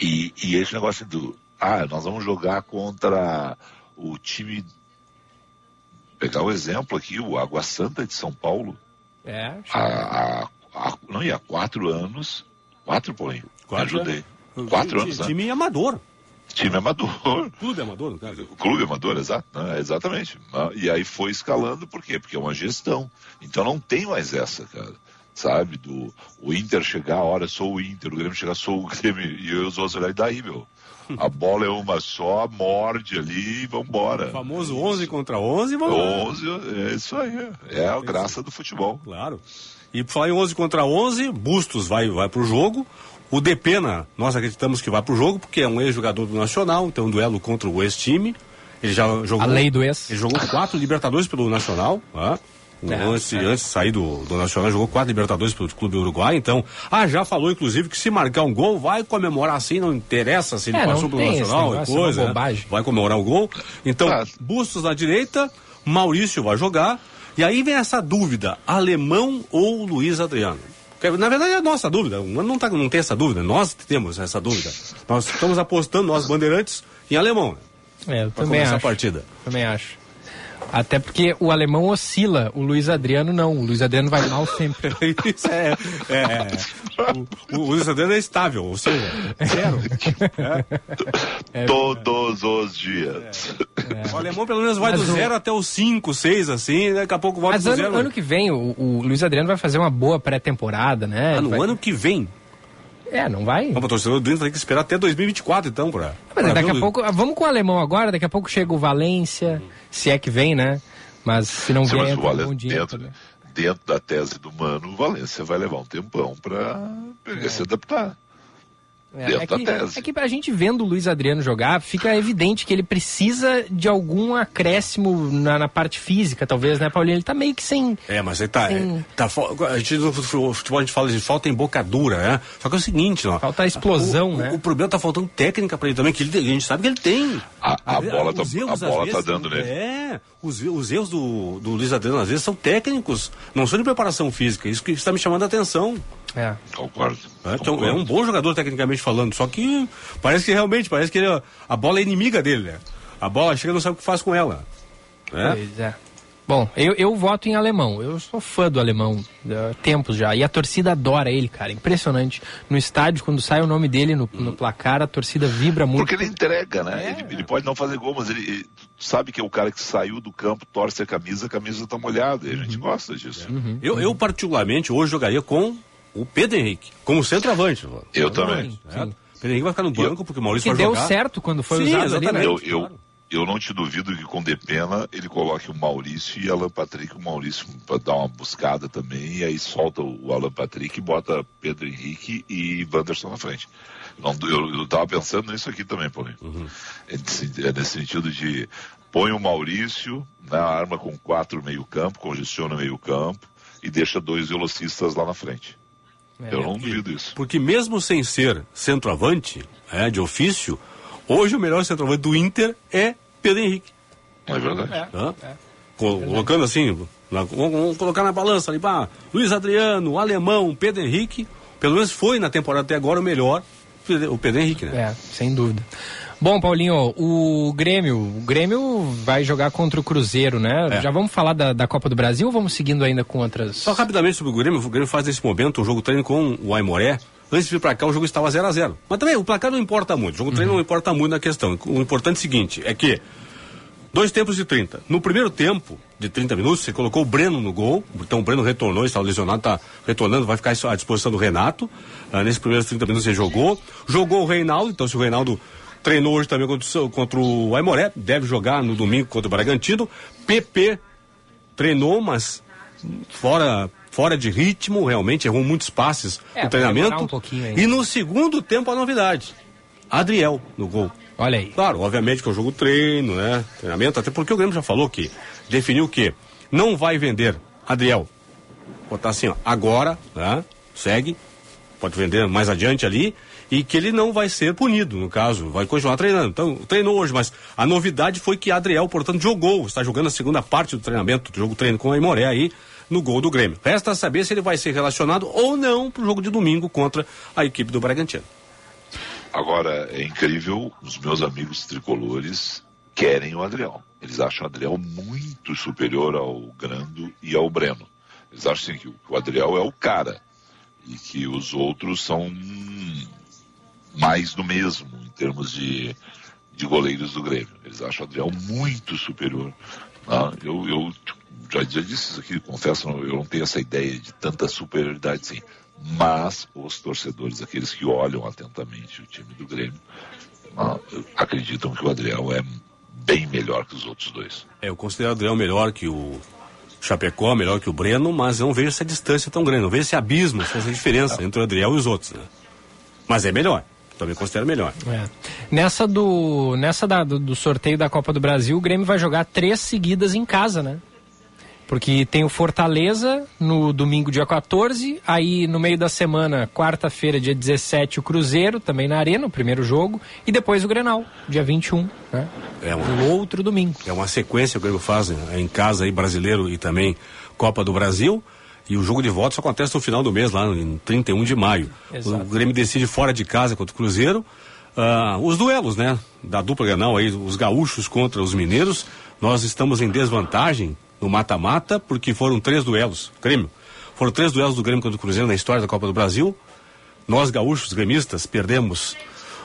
[SPEAKER 1] E, e esse negócio do. Ah, nós vamos jogar contra o time. Pegar o exemplo aqui, o Água Santa de São Paulo.
[SPEAKER 2] É,
[SPEAKER 1] Há, há- há- não, e há quatro anos. Quatro, Paulinho.
[SPEAKER 8] Quatro
[SPEAKER 1] ajudei. Quatro anos, né?
[SPEAKER 8] Time amador.
[SPEAKER 1] Time amador.
[SPEAKER 8] É amador, no caso.
[SPEAKER 1] O clube amador, exato, né? exatamente. né? E aí foi escalando, por quê? Porque é uma gestão. Então não tem mais essa, cara. Sabe? Do o Inter chegar, olha, sou o Inter, o Grêmio chegar, sou o Grêmio, e eu os outros olhar, e daí, meu? A bola é uma só, morde ali e vambora.
[SPEAKER 8] O famoso 11 contra 11, vamos lá.
[SPEAKER 1] 11, é isso aí. É a graça do futebol.
[SPEAKER 8] Claro. E por falar em 11 contra 11, Bustos vai, vai pro jogo. O Depena, nós acreditamos que vai pro jogo, porque é um ex-jogador do Nacional, então um duelo contra o ex-time. Ele já jogou.
[SPEAKER 2] A lei do ex.
[SPEAKER 8] Ele jogou quatro Libertadores pelo Nacional. Tá?
[SPEAKER 2] É,
[SPEAKER 8] antes,
[SPEAKER 2] é.
[SPEAKER 8] antes de sair do, do Nacional, jogou quatro Libertadores pelo Clube Uruguai. Então, ah, já falou, inclusive, que se marcar um gol, vai comemorar assim, não interessa se ele
[SPEAKER 2] É, não
[SPEAKER 8] passou pelo Nacional e
[SPEAKER 2] negócio, é uma
[SPEAKER 8] coisa. né? Vai comemorar o gol. Então,
[SPEAKER 1] Ah.
[SPEAKER 8] Bustos na direita, Maurício vai jogar. E aí vem essa dúvida: alemão ou Luiz Adriano? Na verdade é a nossa dúvida, não, tá, não tem essa dúvida, nós temos essa dúvida. Nós estamos apostando, nós bandeirantes, em alemão?
[SPEAKER 2] É, eu também acho.
[SPEAKER 8] a partida.
[SPEAKER 2] Também acho. Até porque o alemão oscila, o Luiz Adriano não. O Luiz Adriano vai mal sempre.
[SPEAKER 8] Isso é. é o, o Luiz Adriano é estável, ou seja, zero.
[SPEAKER 2] É,
[SPEAKER 1] Todos os dias.
[SPEAKER 8] O alemão pelo menos vai
[SPEAKER 2] Mas
[SPEAKER 8] do
[SPEAKER 2] o-
[SPEAKER 8] zero até os 5, 6, assim, daqui a pouco volta
[SPEAKER 2] Mas
[SPEAKER 8] pro
[SPEAKER 2] ano,
[SPEAKER 8] zero.
[SPEAKER 2] ano que vem, o, o Luiz Adriano vai fazer uma boa pré-temporada, né?
[SPEAKER 8] Ah, no
[SPEAKER 2] vai-
[SPEAKER 8] ano que vem.
[SPEAKER 2] É, não vai.
[SPEAKER 8] Para torcedor do Inter tem que esperar até 2024, então, pra.
[SPEAKER 2] Mas
[SPEAKER 8] pra
[SPEAKER 2] daqui a
[SPEAKER 8] o-
[SPEAKER 2] pouco, ah, vamos com o alemão agora, daqui a pouco chega o Valência, se é que vem, né? Mas se não
[SPEAKER 1] Sim,
[SPEAKER 2] vier,
[SPEAKER 1] o
[SPEAKER 2] entra um
[SPEAKER 1] Valência
[SPEAKER 2] bom dia
[SPEAKER 1] dentro,
[SPEAKER 2] também.
[SPEAKER 1] dentro da tese do Mano, o Valência vai levar um tempão para se adaptar.
[SPEAKER 2] É, é que,
[SPEAKER 1] tese.
[SPEAKER 2] é que pra gente vendo o Luiz Adriano jogar, fica evidente que ele precisa de algum acréscimo na, na parte física, talvez, né, Paulinho? Ele tá meio que sem.
[SPEAKER 8] É, mas aí tá. É, tá fo- a gente no futebol a gente fala de falta em bocadura, né? Só que é o seguinte, ó.
[SPEAKER 2] Falta a explosão,
[SPEAKER 8] o,
[SPEAKER 2] né?
[SPEAKER 8] O, o problema tá faltando técnica pra ele também, que ele, a gente sabe que ele tem.
[SPEAKER 1] A, a bola tá,
[SPEAKER 8] os
[SPEAKER 1] a
[SPEAKER 8] erros, às
[SPEAKER 1] bola tá
[SPEAKER 8] vezes,
[SPEAKER 1] dando nele.
[SPEAKER 8] É, os, os erros do, do Luiz Adriano às vezes são técnicos, não são de preparação física. Isso que está me chamando a atenção.
[SPEAKER 2] É.
[SPEAKER 1] Concordo.
[SPEAKER 8] É, então,
[SPEAKER 1] Concordo.
[SPEAKER 8] é um bom jogador tecnicamente falando, só que parece que realmente, parece que ele- a bola é inimiga dele, né? A bola chega e não sabe o que faz com ela. né?
[SPEAKER 2] Pois é. Bom, eu, eu voto em alemão. Eu sou fã do alemão há tempos já. E a torcida adora ele, cara. Impressionante. No estádio, quando sai o nome dele no, no placar, a torcida vibra muito.
[SPEAKER 1] Porque ele entrega, né?
[SPEAKER 2] É.
[SPEAKER 1] Ele, ele pode não fazer gol, mas ele, ele sabe que é o cara que saiu do campo, torce a camisa, a camisa tá molhada. E a
[SPEAKER 2] Uhum.
[SPEAKER 1] gente gosta disso.
[SPEAKER 8] Eu, eu, particularmente, hoje jogaria com o Pedro Henrique, como centroavante.
[SPEAKER 1] Eu também.
[SPEAKER 8] É, o Pedro Henrique vai ficar no banco, porque o Maurício
[SPEAKER 2] Que
[SPEAKER 8] vai
[SPEAKER 2] deu
[SPEAKER 8] jogar.
[SPEAKER 2] certo quando foi
[SPEAKER 8] Sim,
[SPEAKER 2] usado ali, né?
[SPEAKER 8] exatamente.
[SPEAKER 1] Eu, eu, eu não te duvido que com Depena ele coloque o Maurício e Alan Patrick, o Maurício para dar uma buscada também, e aí solta o Alan Patrick e bota Pedro Henrique e Wanderson na frente. Não, eu, eu tava pensando nisso aqui também, Paulinho. É, nesse, é nesse sentido de põe o Maurício na arma com quatro meio campo, congestiona o meio campo e deixa dois velocistas lá na frente.
[SPEAKER 2] É,
[SPEAKER 1] eu não duvido isso.
[SPEAKER 8] Porque mesmo sem ser centroavante, é, de ofício, hoje o melhor centroavante do Inter é Pedro Henrique.
[SPEAKER 1] É verdade?
[SPEAKER 8] Tá? Co- Colocando assim, na- vamos, colocar na balança ali, pá, Luiz Adriano, Alemão, Pedro Henrique, pelo menos foi na temporada até agora o melhor, o Pedro Henrique, né?
[SPEAKER 2] É, sem dúvida. Bom, Paulinho, o Grêmio, o Grêmio vai jogar contra o Cruzeiro, né?
[SPEAKER 8] É.
[SPEAKER 2] Já vamos falar da, da Copa do Brasil ou vamos seguindo ainda com outras?
[SPEAKER 8] Só rapidamente sobre o Grêmio, o Grêmio faz nesse momento um jogo treino com o Aimoré. Antes de vir pra cá, o jogo estava 0 a 0 Mas também o placar não importa muito. O jogo treino não importa muito na questão. O importante é o seguinte: é que dois tempos de 30. No primeiro tempo, de 30 minutos, você colocou o Breno no gol. Então o Breno retornou, estava lesionado, está retornando, vai ficar à disposição do Renato. Ah, nesses primeiros 30 minutos ele jogou. Jogou o Reinaldo, então se o Reinaldo treinou hoje também contra, contra o Aimoré, deve jogar no domingo contra o Bragantino. PP treinou, mas fora, fora de ritmo, realmente errou muitos passes
[SPEAKER 2] É,
[SPEAKER 8] no treinamento.
[SPEAKER 2] um
[SPEAKER 8] e no segundo tempo a novidade. Adriel no gol.
[SPEAKER 2] Olha aí.
[SPEAKER 8] Claro, obviamente que é um jogo treino, né? Treinamento, até porque o Grêmio já falou que definiu que não vai vender Adriel. Botar assim, ó, agora, né? Segue, pode vender mais adiante ali, e que ele não vai ser punido, no caso, vai continuar treinando. Então, treinou hoje, mas a novidade foi que Adriel, portanto, jogou, está jogando a segunda parte do treinamento, do jogo treino com o Aimoré aí, no gol do Grêmio. Resta saber se ele vai ser relacionado ou não para o jogo de domingo contra a equipe do Bragantino.
[SPEAKER 1] Agora, é incrível, os meus amigos tricolores querem o Adriel. Eles acham o Adriel muito superior ao Grando e ao Breno. Eles acham assim, que o- Adriel é o cara e que os outros são mais do mesmo em termos de, de goleiros do Grêmio. Eles acham o Adriel muito superior. Ah, eu, eu já, já disse isso aqui, confesso, eu não tenho essa ideia de tanta superioridade sim. Mas os torcedores, aqueles que olham atentamente o time do Grêmio, ah, acreditam que o Adriel é bem melhor que os outros dois.
[SPEAKER 8] É, eu considero o Adriel melhor que o Chapecó, melhor que o Breno, mas eu não vejo essa distância tão grande, não vejo esse abismo, essa diferença entre o Adriel e os outros. Né? Mas é melhor, também considero melhor.
[SPEAKER 2] É. Nessa do nessa da- do, do sorteio da Copa do Brasil, o Grêmio vai jogar três seguidas em casa, né? Porque tem o Fortaleza no domingo, dia 14. Aí no meio da semana, quarta-feira, dia 17, o Cruzeiro, também na Arena, o primeiro jogo. E depois o Grenal, dia 21, né?
[SPEAKER 8] É uma,
[SPEAKER 2] No outro domingo.
[SPEAKER 8] é uma sequência que o Grêmio faz né, em casa aí, brasileiro e também Copa do Brasil. E o jogo de volta só acontece no final do mês, lá em 31 de maio.
[SPEAKER 2] Exato.
[SPEAKER 8] O Grêmio decide fora de casa contra o Cruzeiro. Ah, os duelos, né? Da dupla Granal aí, os gaúchos contra os mineiros. Nós estamos em desvantagem no mata-mata, porque foram três duelos. Grêmio. Foram três duelos do Grêmio contra o Cruzeiro na história da Copa do Brasil. Nós, gaúchos, gremistas, perdemos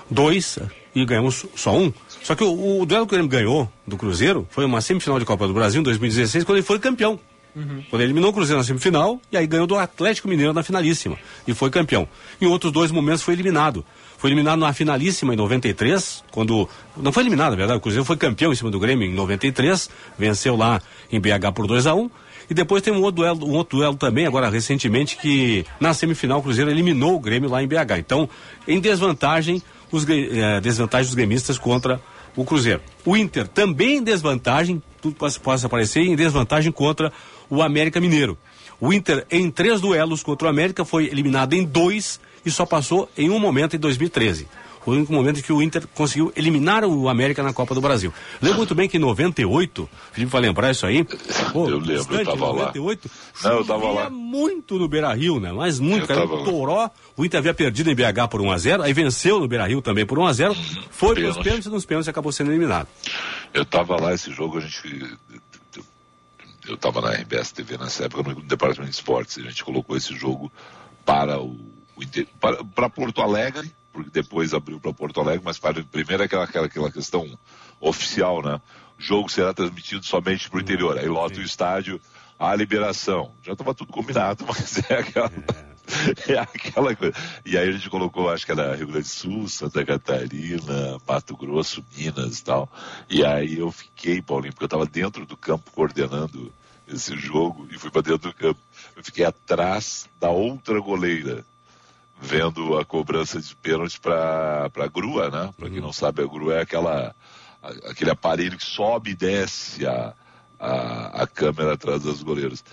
[SPEAKER 8] dois e ganhamos só um. Só que o, o duelo que o Grêmio ganhou do Cruzeiro foi uma semifinal de Copa do Brasil em 2016, quando ele foi campeão. Uhum. Quando ele eliminou o Cruzeiro na semifinal e aí ganhou do Atlético Mineiro na finalíssima e foi campeão. Em outros dois momentos foi eliminado. Foi eliminado na finalíssima em 93, quando. Não foi eliminado, na verdade. O Cruzeiro foi campeão em cima do Grêmio em 93, venceu lá em BH por 2 a 1 um, E depois tem um outro, duelo, um outro duelo também, agora recentemente, que na semifinal o Cruzeiro eliminou o Grêmio lá em BH. Então, em desvantagem, os eh, desvantagem dos gremistas contra o Cruzeiro. O Inter também em desvantagem, tudo possa, possa aparecer, em desvantagem contra o América Mineiro. O Inter, em três duelos contra o América, foi eliminado em dois e só passou em um momento em 2013. Foi o único momento que o Inter conseguiu eliminar o América na Copa do Brasil. Lembro muito bem que em 98, Felipe vai lembrar isso aí.
[SPEAKER 1] Pô, eu lembro, eu tava 98,
[SPEAKER 8] lá. Não, eu tava lá. muito no Beira Rio, né? Mas muito, cara. O Toró, o Inter havia perdido em BH por 1x0, aí venceu no Beira Rio também por 1x0, foi para os pênaltis, nos pênaltis acabou sendo eliminado.
[SPEAKER 1] Eu tava lá, esse jogo a gente eu estava na RBS TV nessa época, no departamento de esportes, a gente colocou esse jogo para o, o para, para, Porto Alegre, porque depois abriu para Porto Alegre, mas para, primeiro aquela, aquela, aquela questão oficial, né? O jogo será transmitido somente para o interior, aí lota o estádio, a liberação. Já estava tudo combinado, mas é aquela. É aquela coisa. E aí a gente colocou, acho que era Rio Grande do Sul, Santa Catarina, Mato Grosso, Minas e tal. E aí eu fiquei, Paulinho, porque eu estava dentro do campo coordenando esse jogo e fui para dentro do campo. Eu fiquei atrás da outra goleira, vendo a cobrança de pênalti para a grua, né? Para quem uhum. não sabe, a grua é aquela, aquele aparelho que sobe e desce a, a, a câmera atrás das goleiras.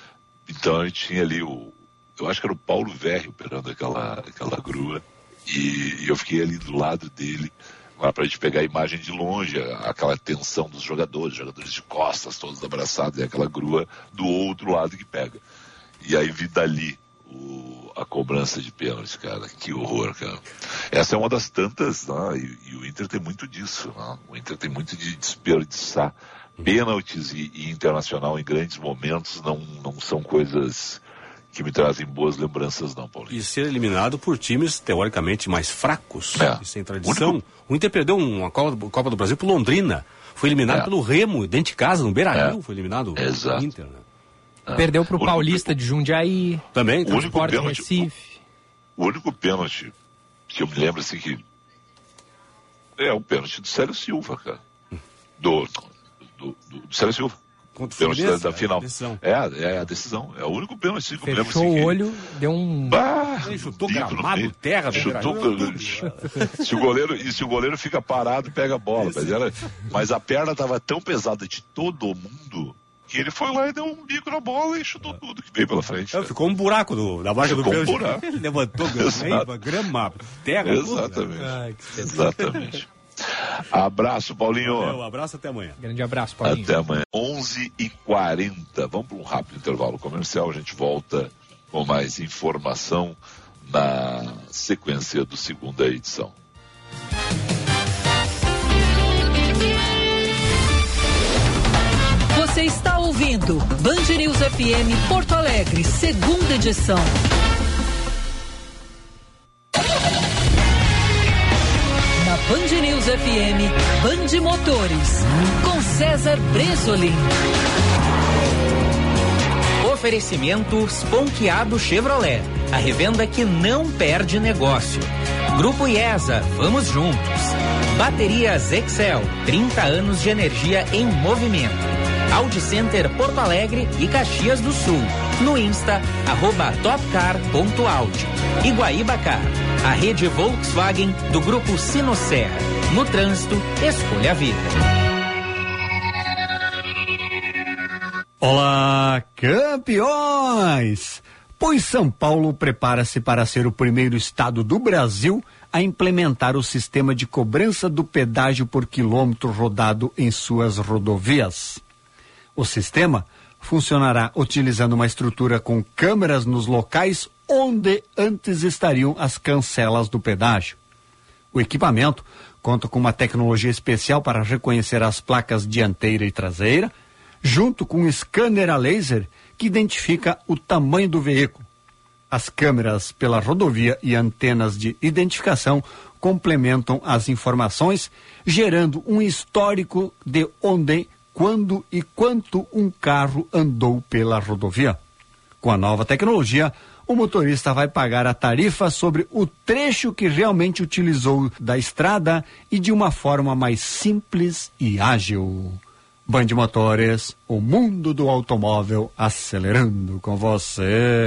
[SPEAKER 1] Então a gente tinha ali o, eu acho que era o Paulo Verri operando aquela, aquela grua, e, eu fiquei ali do lado dele, lá para a gente pegar a imagem de longe, aquela tensão dos jogadores, jogadores de costas, todos abraçados, e aquela grua do outro lado que pega. E aí vi dali o, a cobrança de pênalti, cara. Que horror, cara. Essa é uma das tantas, né? e, e, o Inter tem muito disso. Né? O Inter tem muito de desperdiçar. Pênaltis e, e internacional em grandes momentos não, não são coisas que me trazem boas lembranças, não, Paulinho.
[SPEAKER 8] E ser eliminado por times teoricamente mais fracos é. e sem tradição. Único... O Inter perdeu uma Copa, Copa do Brasil por Londrina. Foi eliminado é. pelo Remo, dentro de casa, no Beira Rio, é. foi eliminado
[SPEAKER 1] Exato. Inter. Né?
[SPEAKER 2] É. Perdeu para o Paulista de Jundiaí.
[SPEAKER 8] Também,
[SPEAKER 1] o único pênalti, Recife. O, o único pênalti que eu me lembro assim que é o pênalti do Célio Silva, cara. Do, do, do, do Célio Silva.
[SPEAKER 8] Contra o Fluminense,
[SPEAKER 1] da, da final. É, é, a decisão. É o único pênalti
[SPEAKER 2] que Fechou o olho, que... deu um.
[SPEAKER 8] Bah, Ele chutou gramado, terra chutou,
[SPEAKER 1] se o goleiro E se o goleiro fica parado, pega a bola. Mas, era, mas a perna estava tão pesada de todo mundo que ele foi lá e deu um bico na bola e chutou tudo que veio pela frente.
[SPEAKER 8] É, ficou um buraco do, da marca do pênalti.
[SPEAKER 1] Um buraco.
[SPEAKER 8] Levantou grama, grama, terra.
[SPEAKER 1] Exatamente. Ai, Exatamente. Abraço, Paulinho.
[SPEAKER 8] Um abraço até amanhã.
[SPEAKER 2] Grande abraço, Paulinho.
[SPEAKER 1] Até amanhã. 11 e 40 Vamos para um rápido intervalo comercial. A gente volta com mais informação na sequência do segunda edição.
[SPEAKER 4] Você está ouvindo Band News FM Porto Alegre, segunda edição. Band News FM, Band Motores, com César Bresolim.
[SPEAKER 6] Oferecimento Sponkeado Chevrolet, a revenda que não perde negócio. Grupo IESA, vamos juntos. Baterias Excel, 30 anos de energia em movimento. Audi Center Porto Alegre e Caxias do Sul. No Insta, arroba topcar.audi. Iguaíba Car, a rede Volkswagen do grupo Sinocer. No trânsito, escolha a vida.
[SPEAKER 9] Olá, campeões! Pois São Paulo prepara-se para ser o primeiro estado do Brasil a implementar o sistema de cobrança do pedágio por quilômetro rodado em suas rodovias. O sistema funcionará utilizando uma estrutura com câmeras nos locais onde antes estariam as cancelas do pedágio. O equipamento conta com uma tecnologia especial para reconhecer as placas dianteira e traseira, junto com um scanner a laser que identifica o tamanho do veículo. As câmeras pela rodovia e antenas de identificação complementam as informações, gerando um histórico de onde quando e quanto um carro andou pela rodovia. Com a nova tecnologia, o motorista vai pagar a tarifa sobre o trecho que realmente utilizou da estrada e de uma forma mais simples e ágil. Band Motores, o mundo do automóvel acelerando com você.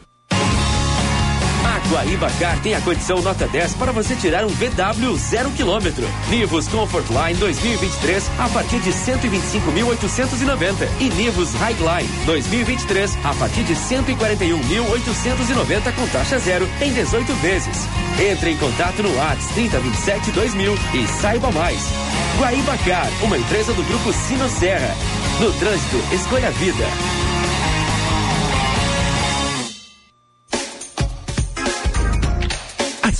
[SPEAKER 10] Guaíba Car tem a condição nota 10 para você tirar um VW zero quilômetro. Nivus Comfort Line 2023 a partir de 125.890 e Nivus Highline 2023 a partir de 141.890 com taxa zero em 18 vezes. Entre em contato no WhatsApp 3027 2000 e saiba mais. Guaíba Car, uma empresa do grupo Sino Serra. No trânsito, escolha a vida.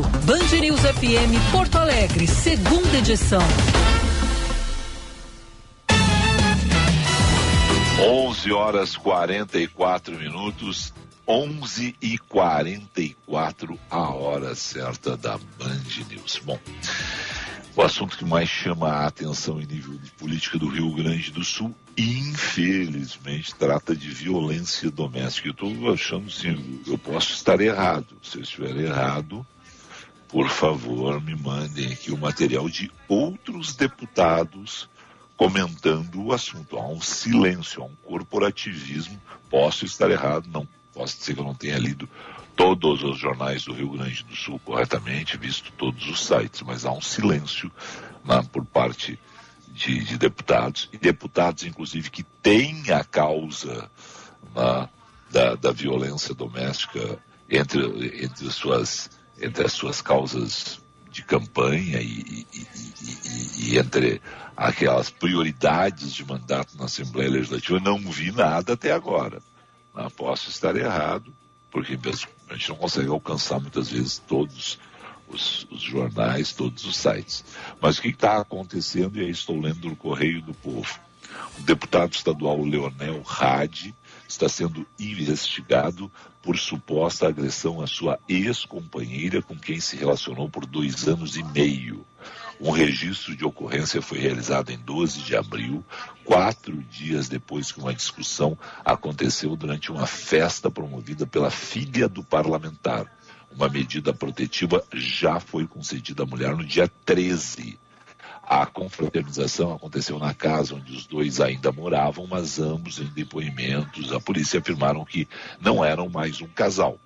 [SPEAKER 4] Band News FM Porto Alegre, segunda edição.
[SPEAKER 1] 11 horas 44 minutos, 11 e 44 a hora certa da Band News. Bom, o assunto que mais chama a atenção em nível de política do Rio Grande do Sul, infelizmente, trata de violência doméstica. Eu estou achando assim, eu posso estar errado. Se eu estiver errado, por favor, me mandem aqui o material de outros deputados comentando o assunto. Há um silêncio, há um corporativismo. Posso estar errado, não. Posso dizer que eu não tenha lido todos os jornais do Rio Grande do Sul corretamente, visto todos os sites, mas há um silêncio né, por parte de, de, deputados, e deputados, inclusive, que têm a causa né, da, da, violência doméstica entre, entre, suas, entre as suas causas de campanha e, e, e, e, entre aquelas prioridades de mandato na Assembleia Legislativa, não vi nada até agora. Não posso estar errado, porque a gente não consegue alcançar muitas vezes todos os, os jornais, todos os sites. Mas o que está acontecendo, e aí estou lendo no Correio do Povo. O deputado estadual Leonel Hadi está sendo investigado por suposta agressão à sua ex-companheira com quem se relacionou por dois anos e meio. Um registro de ocorrência foi realizado em 12 de abril, quatro dias depois que uma discussão aconteceu durante uma festa promovida pela filha do parlamentar. Uma medida protetiva já foi concedida à mulher no dia 13. A confraternização aconteceu na casa onde os dois ainda moravam, mas ambos, em depoimentos, a polícia afirmaram que não eram mais um casal.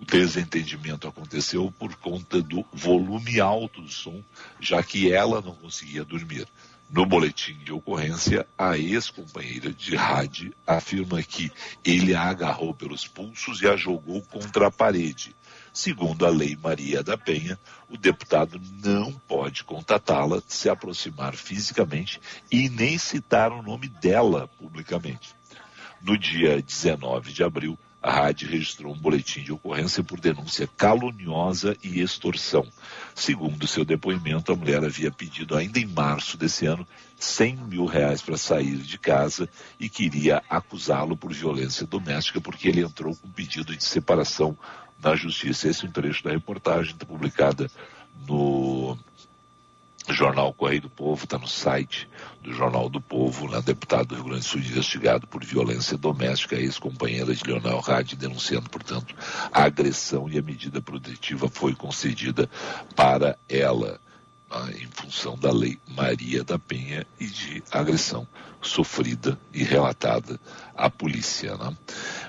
[SPEAKER 1] O desentendimento aconteceu por conta do volume alto do som, já que ela não conseguia dormir. No boletim de ocorrência, a ex-companheira de rádio afirma que ele a agarrou pelos pulsos e a jogou contra a parede. Segundo a Lei Maria da Penha, o deputado não pode contatá-la, se aproximar fisicamente e nem citar o nome dela publicamente. No dia 19 de abril, a rádio registrou um boletim de ocorrência por denúncia caluniosa e extorsão. Segundo seu depoimento, a mulher havia pedido ainda em março desse ano 100 mil reais para sair de casa e queria acusá-lo por violência doméstica porque ele entrou com pedido de separação na justiça. Esse é um trecho da reportagem publicada no Jornal Correio do Povo, está no site do Jornal do Povo, né, deputado do Rio Grande do Sul investigado por violência doméstica, ex-companheira de Leonel Rádio, denunciando, portanto, a agressão e a medida protetiva foi concedida para ela, né, em função da lei Maria da Penha e de agressão sofrida e relatada à polícia. Né.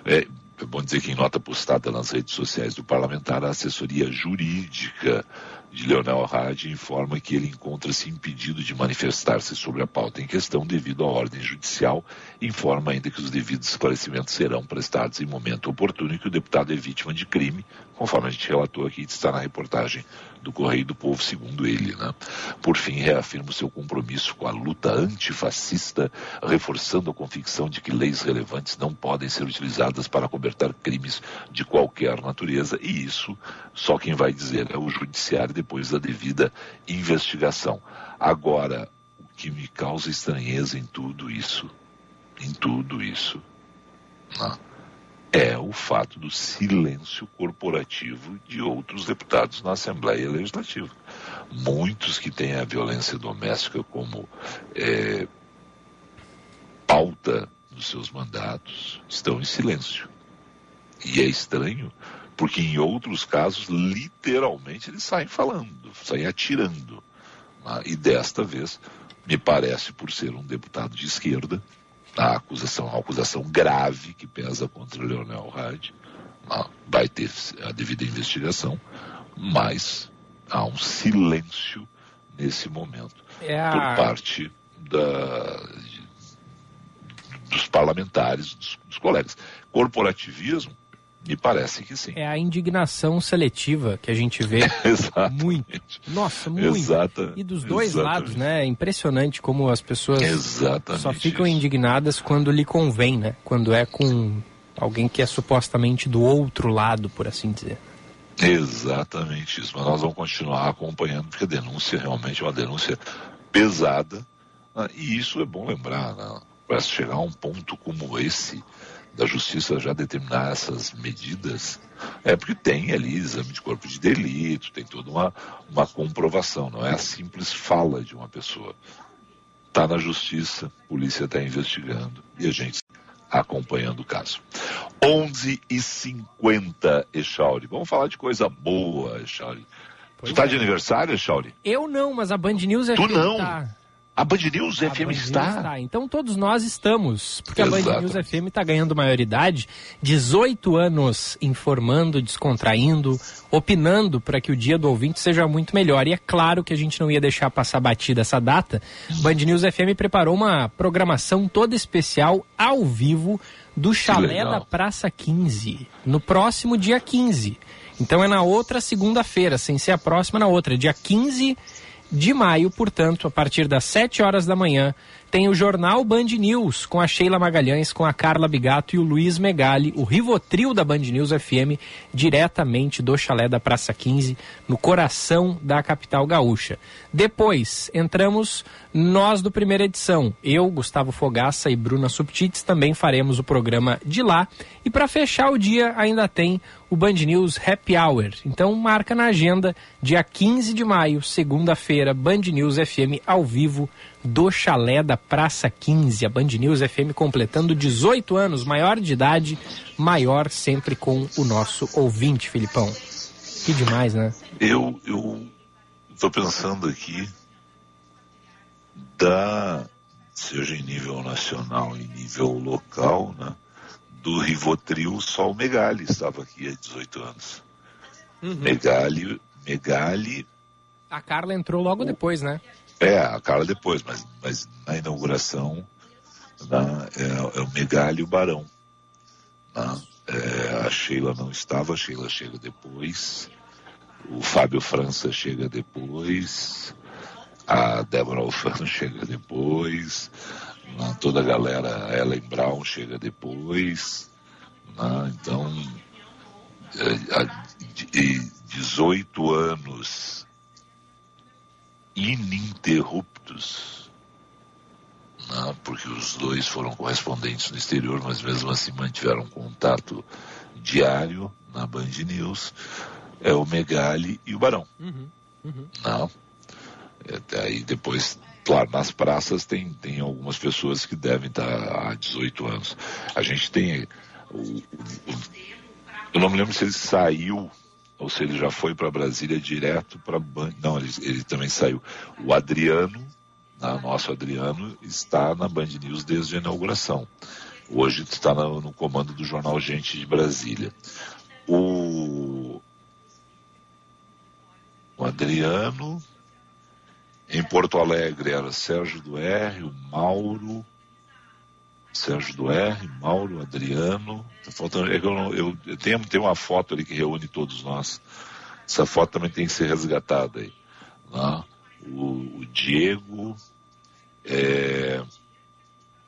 [SPEAKER 1] É, é bom dizer que em nota postada nas redes sociais do parlamentar, a assessoria jurídica de Leonel Hadi informa que ele encontra-se impedido de manifestar-se sobre a pauta em questão devido à ordem judicial. Informa ainda que os devidos esclarecimentos serão prestados em momento oportuno e que o deputado é vítima de crime, conforme a gente relatou aqui, está na reportagem do Correio do Povo, segundo ele. Né? Por fim, reafirma o seu compromisso com a luta antifascista, reforçando a convicção de que leis relevantes não podem ser utilizadas para cobertar crimes de qualquer natureza, e isso só quem vai dizer é o judiciário depois da devida investigação. Agora, o que me causa estranheza em tudo isso, em tudo isso, né, é o fato do silêncio corporativo de outros deputados na Assembleia Legislativa. Muitos que têm a violência doméstica como é, pauta dos seus mandatos estão em silêncio. E é estranho porque em outros casos, literalmente, eles saem falando, saem atirando. Né? E desta vez, me parece, por ser um deputado de esquerda, a acusação, a acusação grave que pesa contra Leonel Hadi, né? vai ter a devida investigação, mas há um silêncio nesse momento é a... por parte da, dos parlamentares, dos, dos colegas. Corporativismo me parece que sim.
[SPEAKER 2] É a indignação seletiva que a gente vê muito. Nossa, muito. Exata, e dos dois exatamente. lados, né? É impressionante como as pessoas exatamente só ficam isso. indignadas quando lhe convém, né? Quando é com alguém que é supostamente do outro lado, por assim dizer.
[SPEAKER 1] Exatamente isso. Mas nós vamos continuar acompanhando, porque a denúncia realmente é uma denúncia pesada. Né? E isso é bom lembrar, né? Para chegar a um ponto como esse, da justiça já determinar essas medidas, é porque tem ali exame de corpo de delito, tem toda uma, uma comprovação, não é a simples fala de uma pessoa. Está na justiça, a polícia está investigando e a gente acompanhando o caso. 11 e 50 Echauri. Vamos falar de coisa boa, Echauri. tu está é. de aniversário, Echauri?
[SPEAKER 2] Eu não, mas a Band News é
[SPEAKER 1] Tu não? Tá... A Band News a FM Band está?
[SPEAKER 2] Está. Então todos nós estamos, porque Exato. a Band News FM está ganhando maioridade, 18 anos informando, descontraindo, opinando para que o dia do ouvinte seja muito melhor. E é claro que a gente não ia deixar passar batida essa data. Band News FM preparou uma programação toda especial ao vivo do Chalé da Praça 15, no próximo dia 15. Então é na outra segunda-feira, sem ser a próxima na outra, dia 15 de maio, portanto, a partir das 7 horas da manhã, tem o Jornal Band News com a Sheila Magalhães, com a Carla Bigato e o Luiz Megali, o Rivotril da Band News FM, diretamente do chalé da Praça 15, no coração da capital gaúcha. Depois, entramos nós do primeira edição. Eu, Gustavo Fogaça e Bruna Subtits também faremos o programa de lá. E para fechar o dia, ainda tem o Band News Happy Hour. Então, marca na agenda, dia 15 de maio, segunda-feira, Band News FM ao vivo do chalé da Praça 15, a Band News FM completando 18 anos, maior de idade, maior sempre com o nosso ouvinte, Filipão. Que demais, né?
[SPEAKER 1] Eu, eu tô pensando aqui da seja em nível nacional, em nível local, né, do Rivotril, só o Megali estava aqui há 18 anos.
[SPEAKER 2] Uhum.
[SPEAKER 1] Megali, Megali
[SPEAKER 2] A Carla entrou logo depois, né?
[SPEAKER 1] É, a Carla depois, mas, mas na inauguração é, é o Megali e o Barão. É, a Sheila não estava, a Sheila chega depois. O Fábio França chega depois. A Débora Alfano chega depois. Toda a galera, Ellen Brown chega depois. Então, é, a- de- 18 anos ininterruptos, né? porque os dois foram correspondentes no exterior, mas mesmo assim mantiveram contato diário na Band News, é o Megali e o Barão. Não. É, aí depois, claro, nas praças tem, tem algumas pessoas que devem estar há 18 anos. A gente tem. o- o- o- eu não me lembro se ele saiu ou se ele já foi para Brasília direto para. Não, ele, ele também saiu. O Adriano, nosso Adriano, está na Band News desde a inauguração. Hoje está no, no comando do jornal Gente de Brasília. O, o Adriano, em Porto Alegre era Sérgio do R, o Mauro, Sérgio do R, Mauro, Adriano. Tá faltando, é que eu, eu- eu tenho, tem uma foto ali que reúne todos nós. Essa foto também tem que ser resgatada aí. né? O, o Diego, é,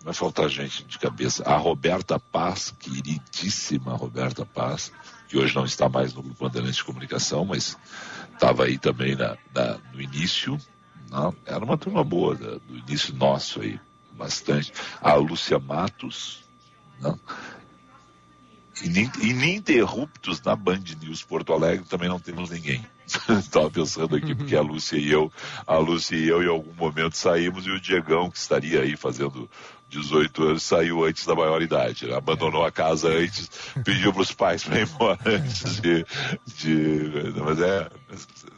[SPEAKER 1] vai faltar gente de cabeça. A Roberta Paz, queridíssima Roberta Paz, que hoje não está mais no Grupo Bandeirantes de Comunicação, mas estava aí também na, na- no início. né? Era uma turma boa da- do início nosso aí, bastante. A Lúcia Matos, né? Inin- Ininterruptos na Band News Porto Alegre também não temos ninguém. Estava pensando aqui porque a Lúcia e eu, a Lúcia e eu em algum momento saímos e o Diegão, que estaria aí fazendo 18 anos, saiu antes da maioridade. né? Abandonou a casa antes, pediu para os pais para ir embora antes de. de mas é.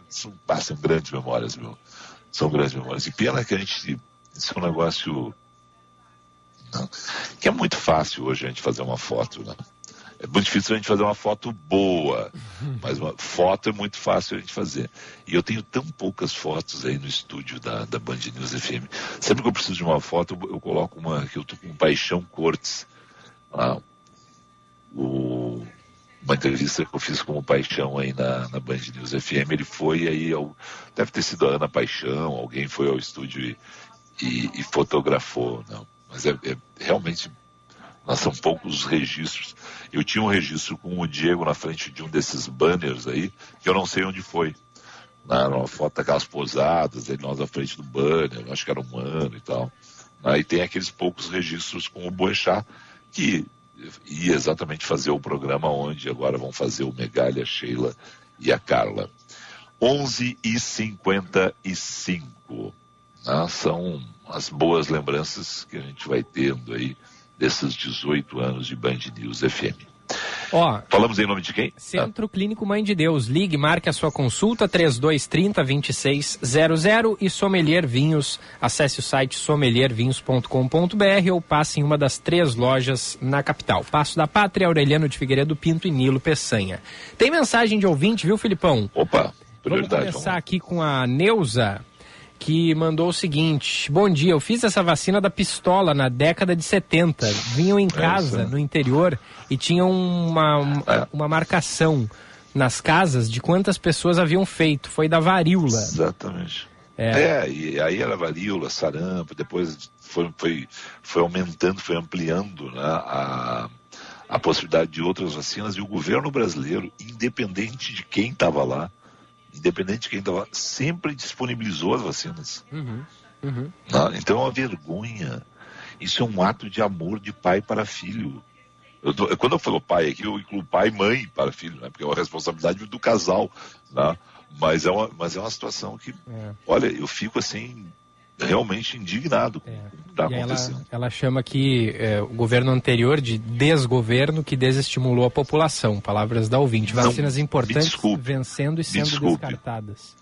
[SPEAKER 1] São, ah, são grandes memórias, meu. São grandes memórias. E pena que a gente. Isso é um negócio. que é muito fácil hoje a gente fazer uma foto, né? É muito difícil a gente fazer uma foto boa, mas uma foto é muito fácil a gente fazer. E eu tenho tão poucas fotos aí no estúdio da, da Band News FM. Sempre que eu preciso de uma foto, eu, eu coloco uma que eu tô com Paixão Cortes. lá. O- uma entrevista que eu fiz com o Paixão aí na, na Band News FM, ele foi aí, ao, deve ter sido a Ana Paixão, alguém foi ao estúdio e, e- e fotografou, não. Mas é, é realmente nós são poucos os registros. Eu tinha um registro com o Diego na frente de um desses banners aí, que eu não sei onde foi. Na, uma foto daquelas posadas, aí nós na frente do banner, acho que era um ano e tal. Aí tem aqueles poucos registros com o Boechat, que ia exatamente fazer o programa onde agora vão fazer o Megalha, a Sheila e a Carla. 11 e 55 né? São as boas lembranças que a gente vai tendo aí desses 18 anos de Band News FM.
[SPEAKER 2] Ó,
[SPEAKER 1] Falamos em nome de quem?
[SPEAKER 2] Centro Clínico Mãe de Deus. Ligue, marque a sua consulta 3230 2600 e Sommelier Vinhos. Acesse o site sommeliervinhos.com.br ou passe em uma das três lojas na capital. Passo da Pátria, Aureliano de Figueiredo Pinto e Nilo Peçanha. Tem mensagem de ouvinte, viu, Filipão?
[SPEAKER 1] Opa,
[SPEAKER 2] Vamos
[SPEAKER 1] prioridade.
[SPEAKER 2] começar aqui com a Neuza, que mandou o seguinte: Bom dia, eu fiz essa vacina da pistola na década de 70. Vinham em casa,
[SPEAKER 1] isso.
[SPEAKER 2] no interior, e tinham uma, uma,
[SPEAKER 1] É.
[SPEAKER 2] uma marcação nas casas de quantas pessoas haviam feito. Foi da varíola.
[SPEAKER 1] Exatamente.
[SPEAKER 2] É.
[SPEAKER 1] É, e aí era varíola, sarampo, depois foi, foi, foi aumentando, foi ampliando né, a, a possibilidade de outras vacinas e o governo brasileiro, independente de quem estava lá, independente de quem estava lá, sempre disponibilizou as vacinas.
[SPEAKER 2] Uhum, uhum.
[SPEAKER 1] né? Então é uma vergonha. Isso é um ato de amor de pai para filho. Eu tô- quando eu falo pai aqui, eu incluo pai e mãe para filho, né? porque é uma responsabilidade do casal. Né? Mas, é uma, mas é uma situação que,
[SPEAKER 2] É.
[SPEAKER 1] olha, eu fico assim, realmente indignado com o que está
[SPEAKER 2] aí ela,
[SPEAKER 1] acontecendo.
[SPEAKER 2] ela chama aqui é, o governo anterior de desgoverno que desestimulou a população. Palavras da ouvinte.
[SPEAKER 1] Não,
[SPEAKER 2] Vacinas
[SPEAKER 1] me
[SPEAKER 2] importantes
[SPEAKER 1] desculpe.
[SPEAKER 2] vencendo e sendo descartadas.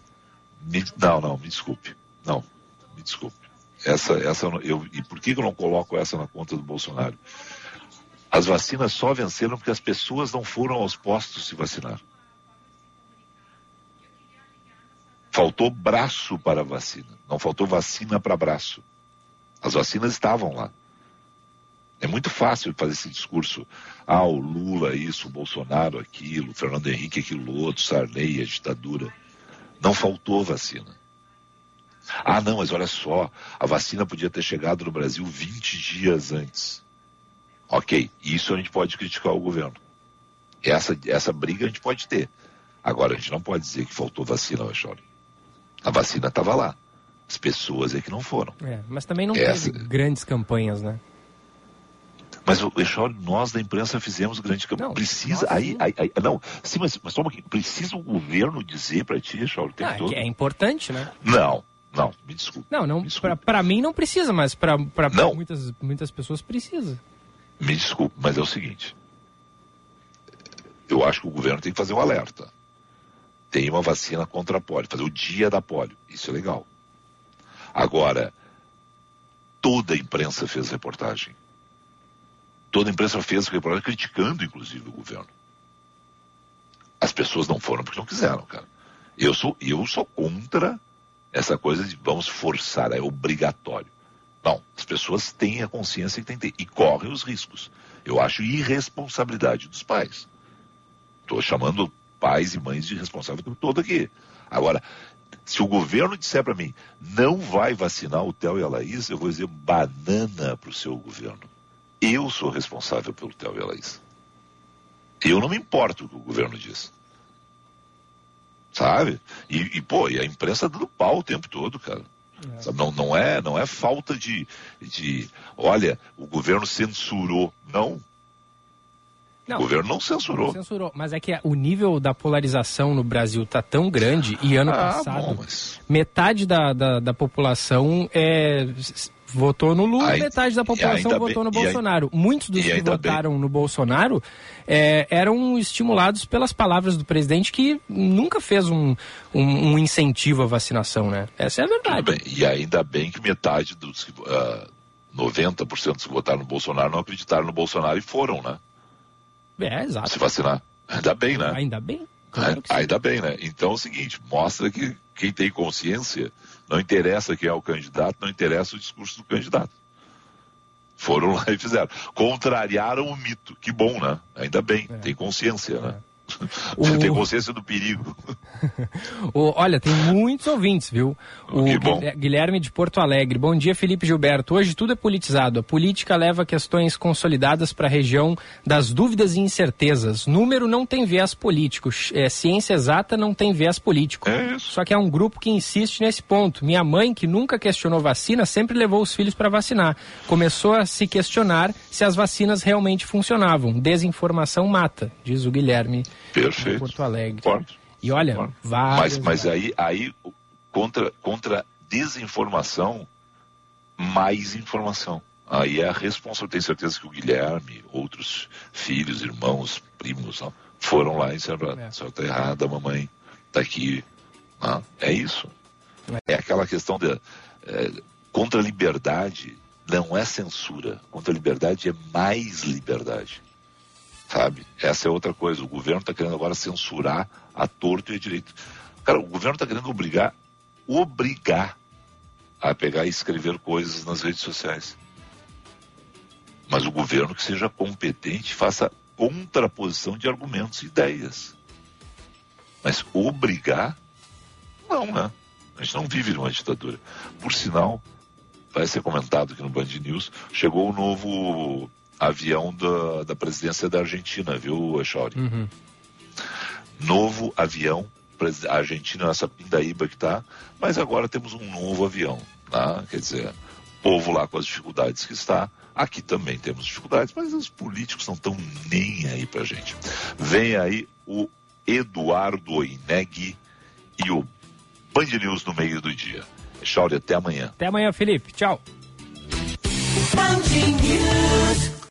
[SPEAKER 1] Me- não, não, me desculpe. Não, me desculpe. Essa, essa eu não- e por que que eu não coloco essa na conta do Bolsonaro? As vacinas só venceram porque as pessoas não foram aos postos se vacinar. Faltou braço para a vacina, não faltou vacina para braço. As vacinas estavam lá. É muito fácil fazer esse discurso. Ah, o Lula isso, o Bolsonaro aquilo, o Fernando Henrique aquilo outro, Sarney, a ditadura. Não faltou vacina. Ah, não, mas olha só, a vacina podia ter chegado no Brasil 20 dias antes. Ok, isso a gente pode criticar o governo. Essa, essa briga a gente pode ter. Agora, a gente não pode dizer que faltou vacina, Alexandre. A vacina estava lá. As pessoas é que não foram.
[SPEAKER 2] É, mas também não
[SPEAKER 1] Essa-
[SPEAKER 2] teve grandes campanhas, né?
[SPEAKER 1] Mas, Eixor, nós da imprensa fizemos grande campanha. Precisa. Aí, aí, aí- não, sim, mas, mas toma aqui. Precisa o governo dizer para ti, Eixor, o tempo
[SPEAKER 2] Ah, é
[SPEAKER 1] todo?
[SPEAKER 2] que é importante, né?
[SPEAKER 1] Não, não, me desculpe.
[SPEAKER 2] Não, não, pra mim não precisa, mas
[SPEAKER 1] Não.
[SPEAKER 2] muitas, muitas pessoas precisa.
[SPEAKER 1] Me desculpe, mas é o seguinte. Eu acho que o governo tem que fazer um alerta. Tem uma vacina contra a polio, fazer o dia da polio. Isso é legal. Agora, toda a imprensa fez reportagem. Toda a imprensa fez reportagem criticando, inclusive, o governo. As pessoas não foram porque não quiseram, cara. Eu sou, eu sou contra essa coisa de vamos forçar, é obrigatório. Não, as pessoas têm a consciência que tem que ter e correm os riscos. Eu acho irresponsabilidade dos pais. Estou chamando pais e mães de responsável o tempo todo aqui. Agora, se o governo disser para mim, não vai vacinar o Theo e a Laís, eu vou dizer banana para o seu governo. Eu sou responsável pelo Theo e a Laís. Eu não me importo o que o governo diz. Sabe? E, e, pô, e a imprensa dando pau o tempo todo, cara. Sabe, Não, não, é, não é falta de, de. Olha, o governo censurou. Não.
[SPEAKER 2] Não.
[SPEAKER 1] O governo não censurou.
[SPEAKER 2] Não censurou. Mas é que o nível da polarização no Brasil tá tão grande e ano
[SPEAKER 1] Ah,
[SPEAKER 2] passado
[SPEAKER 1] bom, mas-
[SPEAKER 2] metade da, da, da população é, votou no Lula,
[SPEAKER 1] Ai-
[SPEAKER 2] metade da população votou
[SPEAKER 1] bem-
[SPEAKER 2] no Bolsonaro. Muitos dos que votaram no Bolsonaro é, eram estimulados pelas palavras do presidente que nunca fez um, um, um incentivo à vacinação, né? Essa é a verdade.
[SPEAKER 1] Bem. E ainda bem que metade dos que. ah, 90% dos que votaram no Bolsonaro não acreditaram no Bolsonaro e foram, né?
[SPEAKER 2] É, exato.
[SPEAKER 1] Se vacinar. Ainda bem, né?
[SPEAKER 2] Ainda bem.
[SPEAKER 1] É, Ainda bem, né? Então é o seguinte, mostra que quem tem consciência, não interessa quem é o candidato, não interessa o discurso do candidato. Foram lá e fizeram. Contrariaram o mito. Que bom, né? Ainda bem, tem consciência, né?
[SPEAKER 2] O-
[SPEAKER 1] tem consciência do perigo.
[SPEAKER 2] O- olha, tem muitos ouvintes, viu? O
[SPEAKER 1] Que bom.
[SPEAKER 2] Guilher- Guilherme de Porto Alegre. Bom dia, Felipe Gilberto. Hoje tudo é politizado. A política leva questões consolidadas para a região das dúvidas e incertezas. Número não tem viés político. É, ciência exata não tem viés político. Só que há um grupo que insiste nesse ponto. Minha mãe, que nunca questionou vacina, sempre levou os filhos para vacinar. Começou a se questionar se as vacinas realmente funcionavam. Desinformação mata, diz o Guilherme
[SPEAKER 1] Perfeito.
[SPEAKER 2] Porto Alegre. E olha,
[SPEAKER 1] Mas,
[SPEAKER 2] várias...
[SPEAKER 1] mas aí, aí o- contra, contra desinformação, mais informação. Aí é a responsabilidade. Tenho certeza que o Guilherme, outros filhos, irmãos, primos, não, foram lá e disseram: "Ah, a senhora está errada, a mamãe está aqui. Não, é isso. É aquela questão de. é, contra a liberdade não é censura. Contra a liberdade é mais liberdade. Sabe? Essa é outra coisa. O governo está querendo agora censurar a torto e a direito. Cara, o governo está querendo obrigar, obrigar a pegar e escrever coisas nas redes sociais. Mas o governo que seja competente faça contraposição de argumentos e ideias. Mas obrigar, não, né? A gente não vive numa ditadura. Por sinal, vai ser comentado aqui no Band News, chegou o novo avião da, da presidência da Argentina, viu, Echauri?
[SPEAKER 2] Uhum.
[SPEAKER 1] Novo avião, a Argentina nessa pindaíba que tá, mas agora temos um novo avião, tá? Quer dizer, povo lá com as dificuldades que está, aqui também temos dificuldades, mas os políticos não estão nem aí pra gente. Vem aí o Eduardo Oineg e o Band News no meio do dia. Echauri, até amanhã.
[SPEAKER 2] Até amanhã, Felipe. Tchau.
[SPEAKER 11] Band News.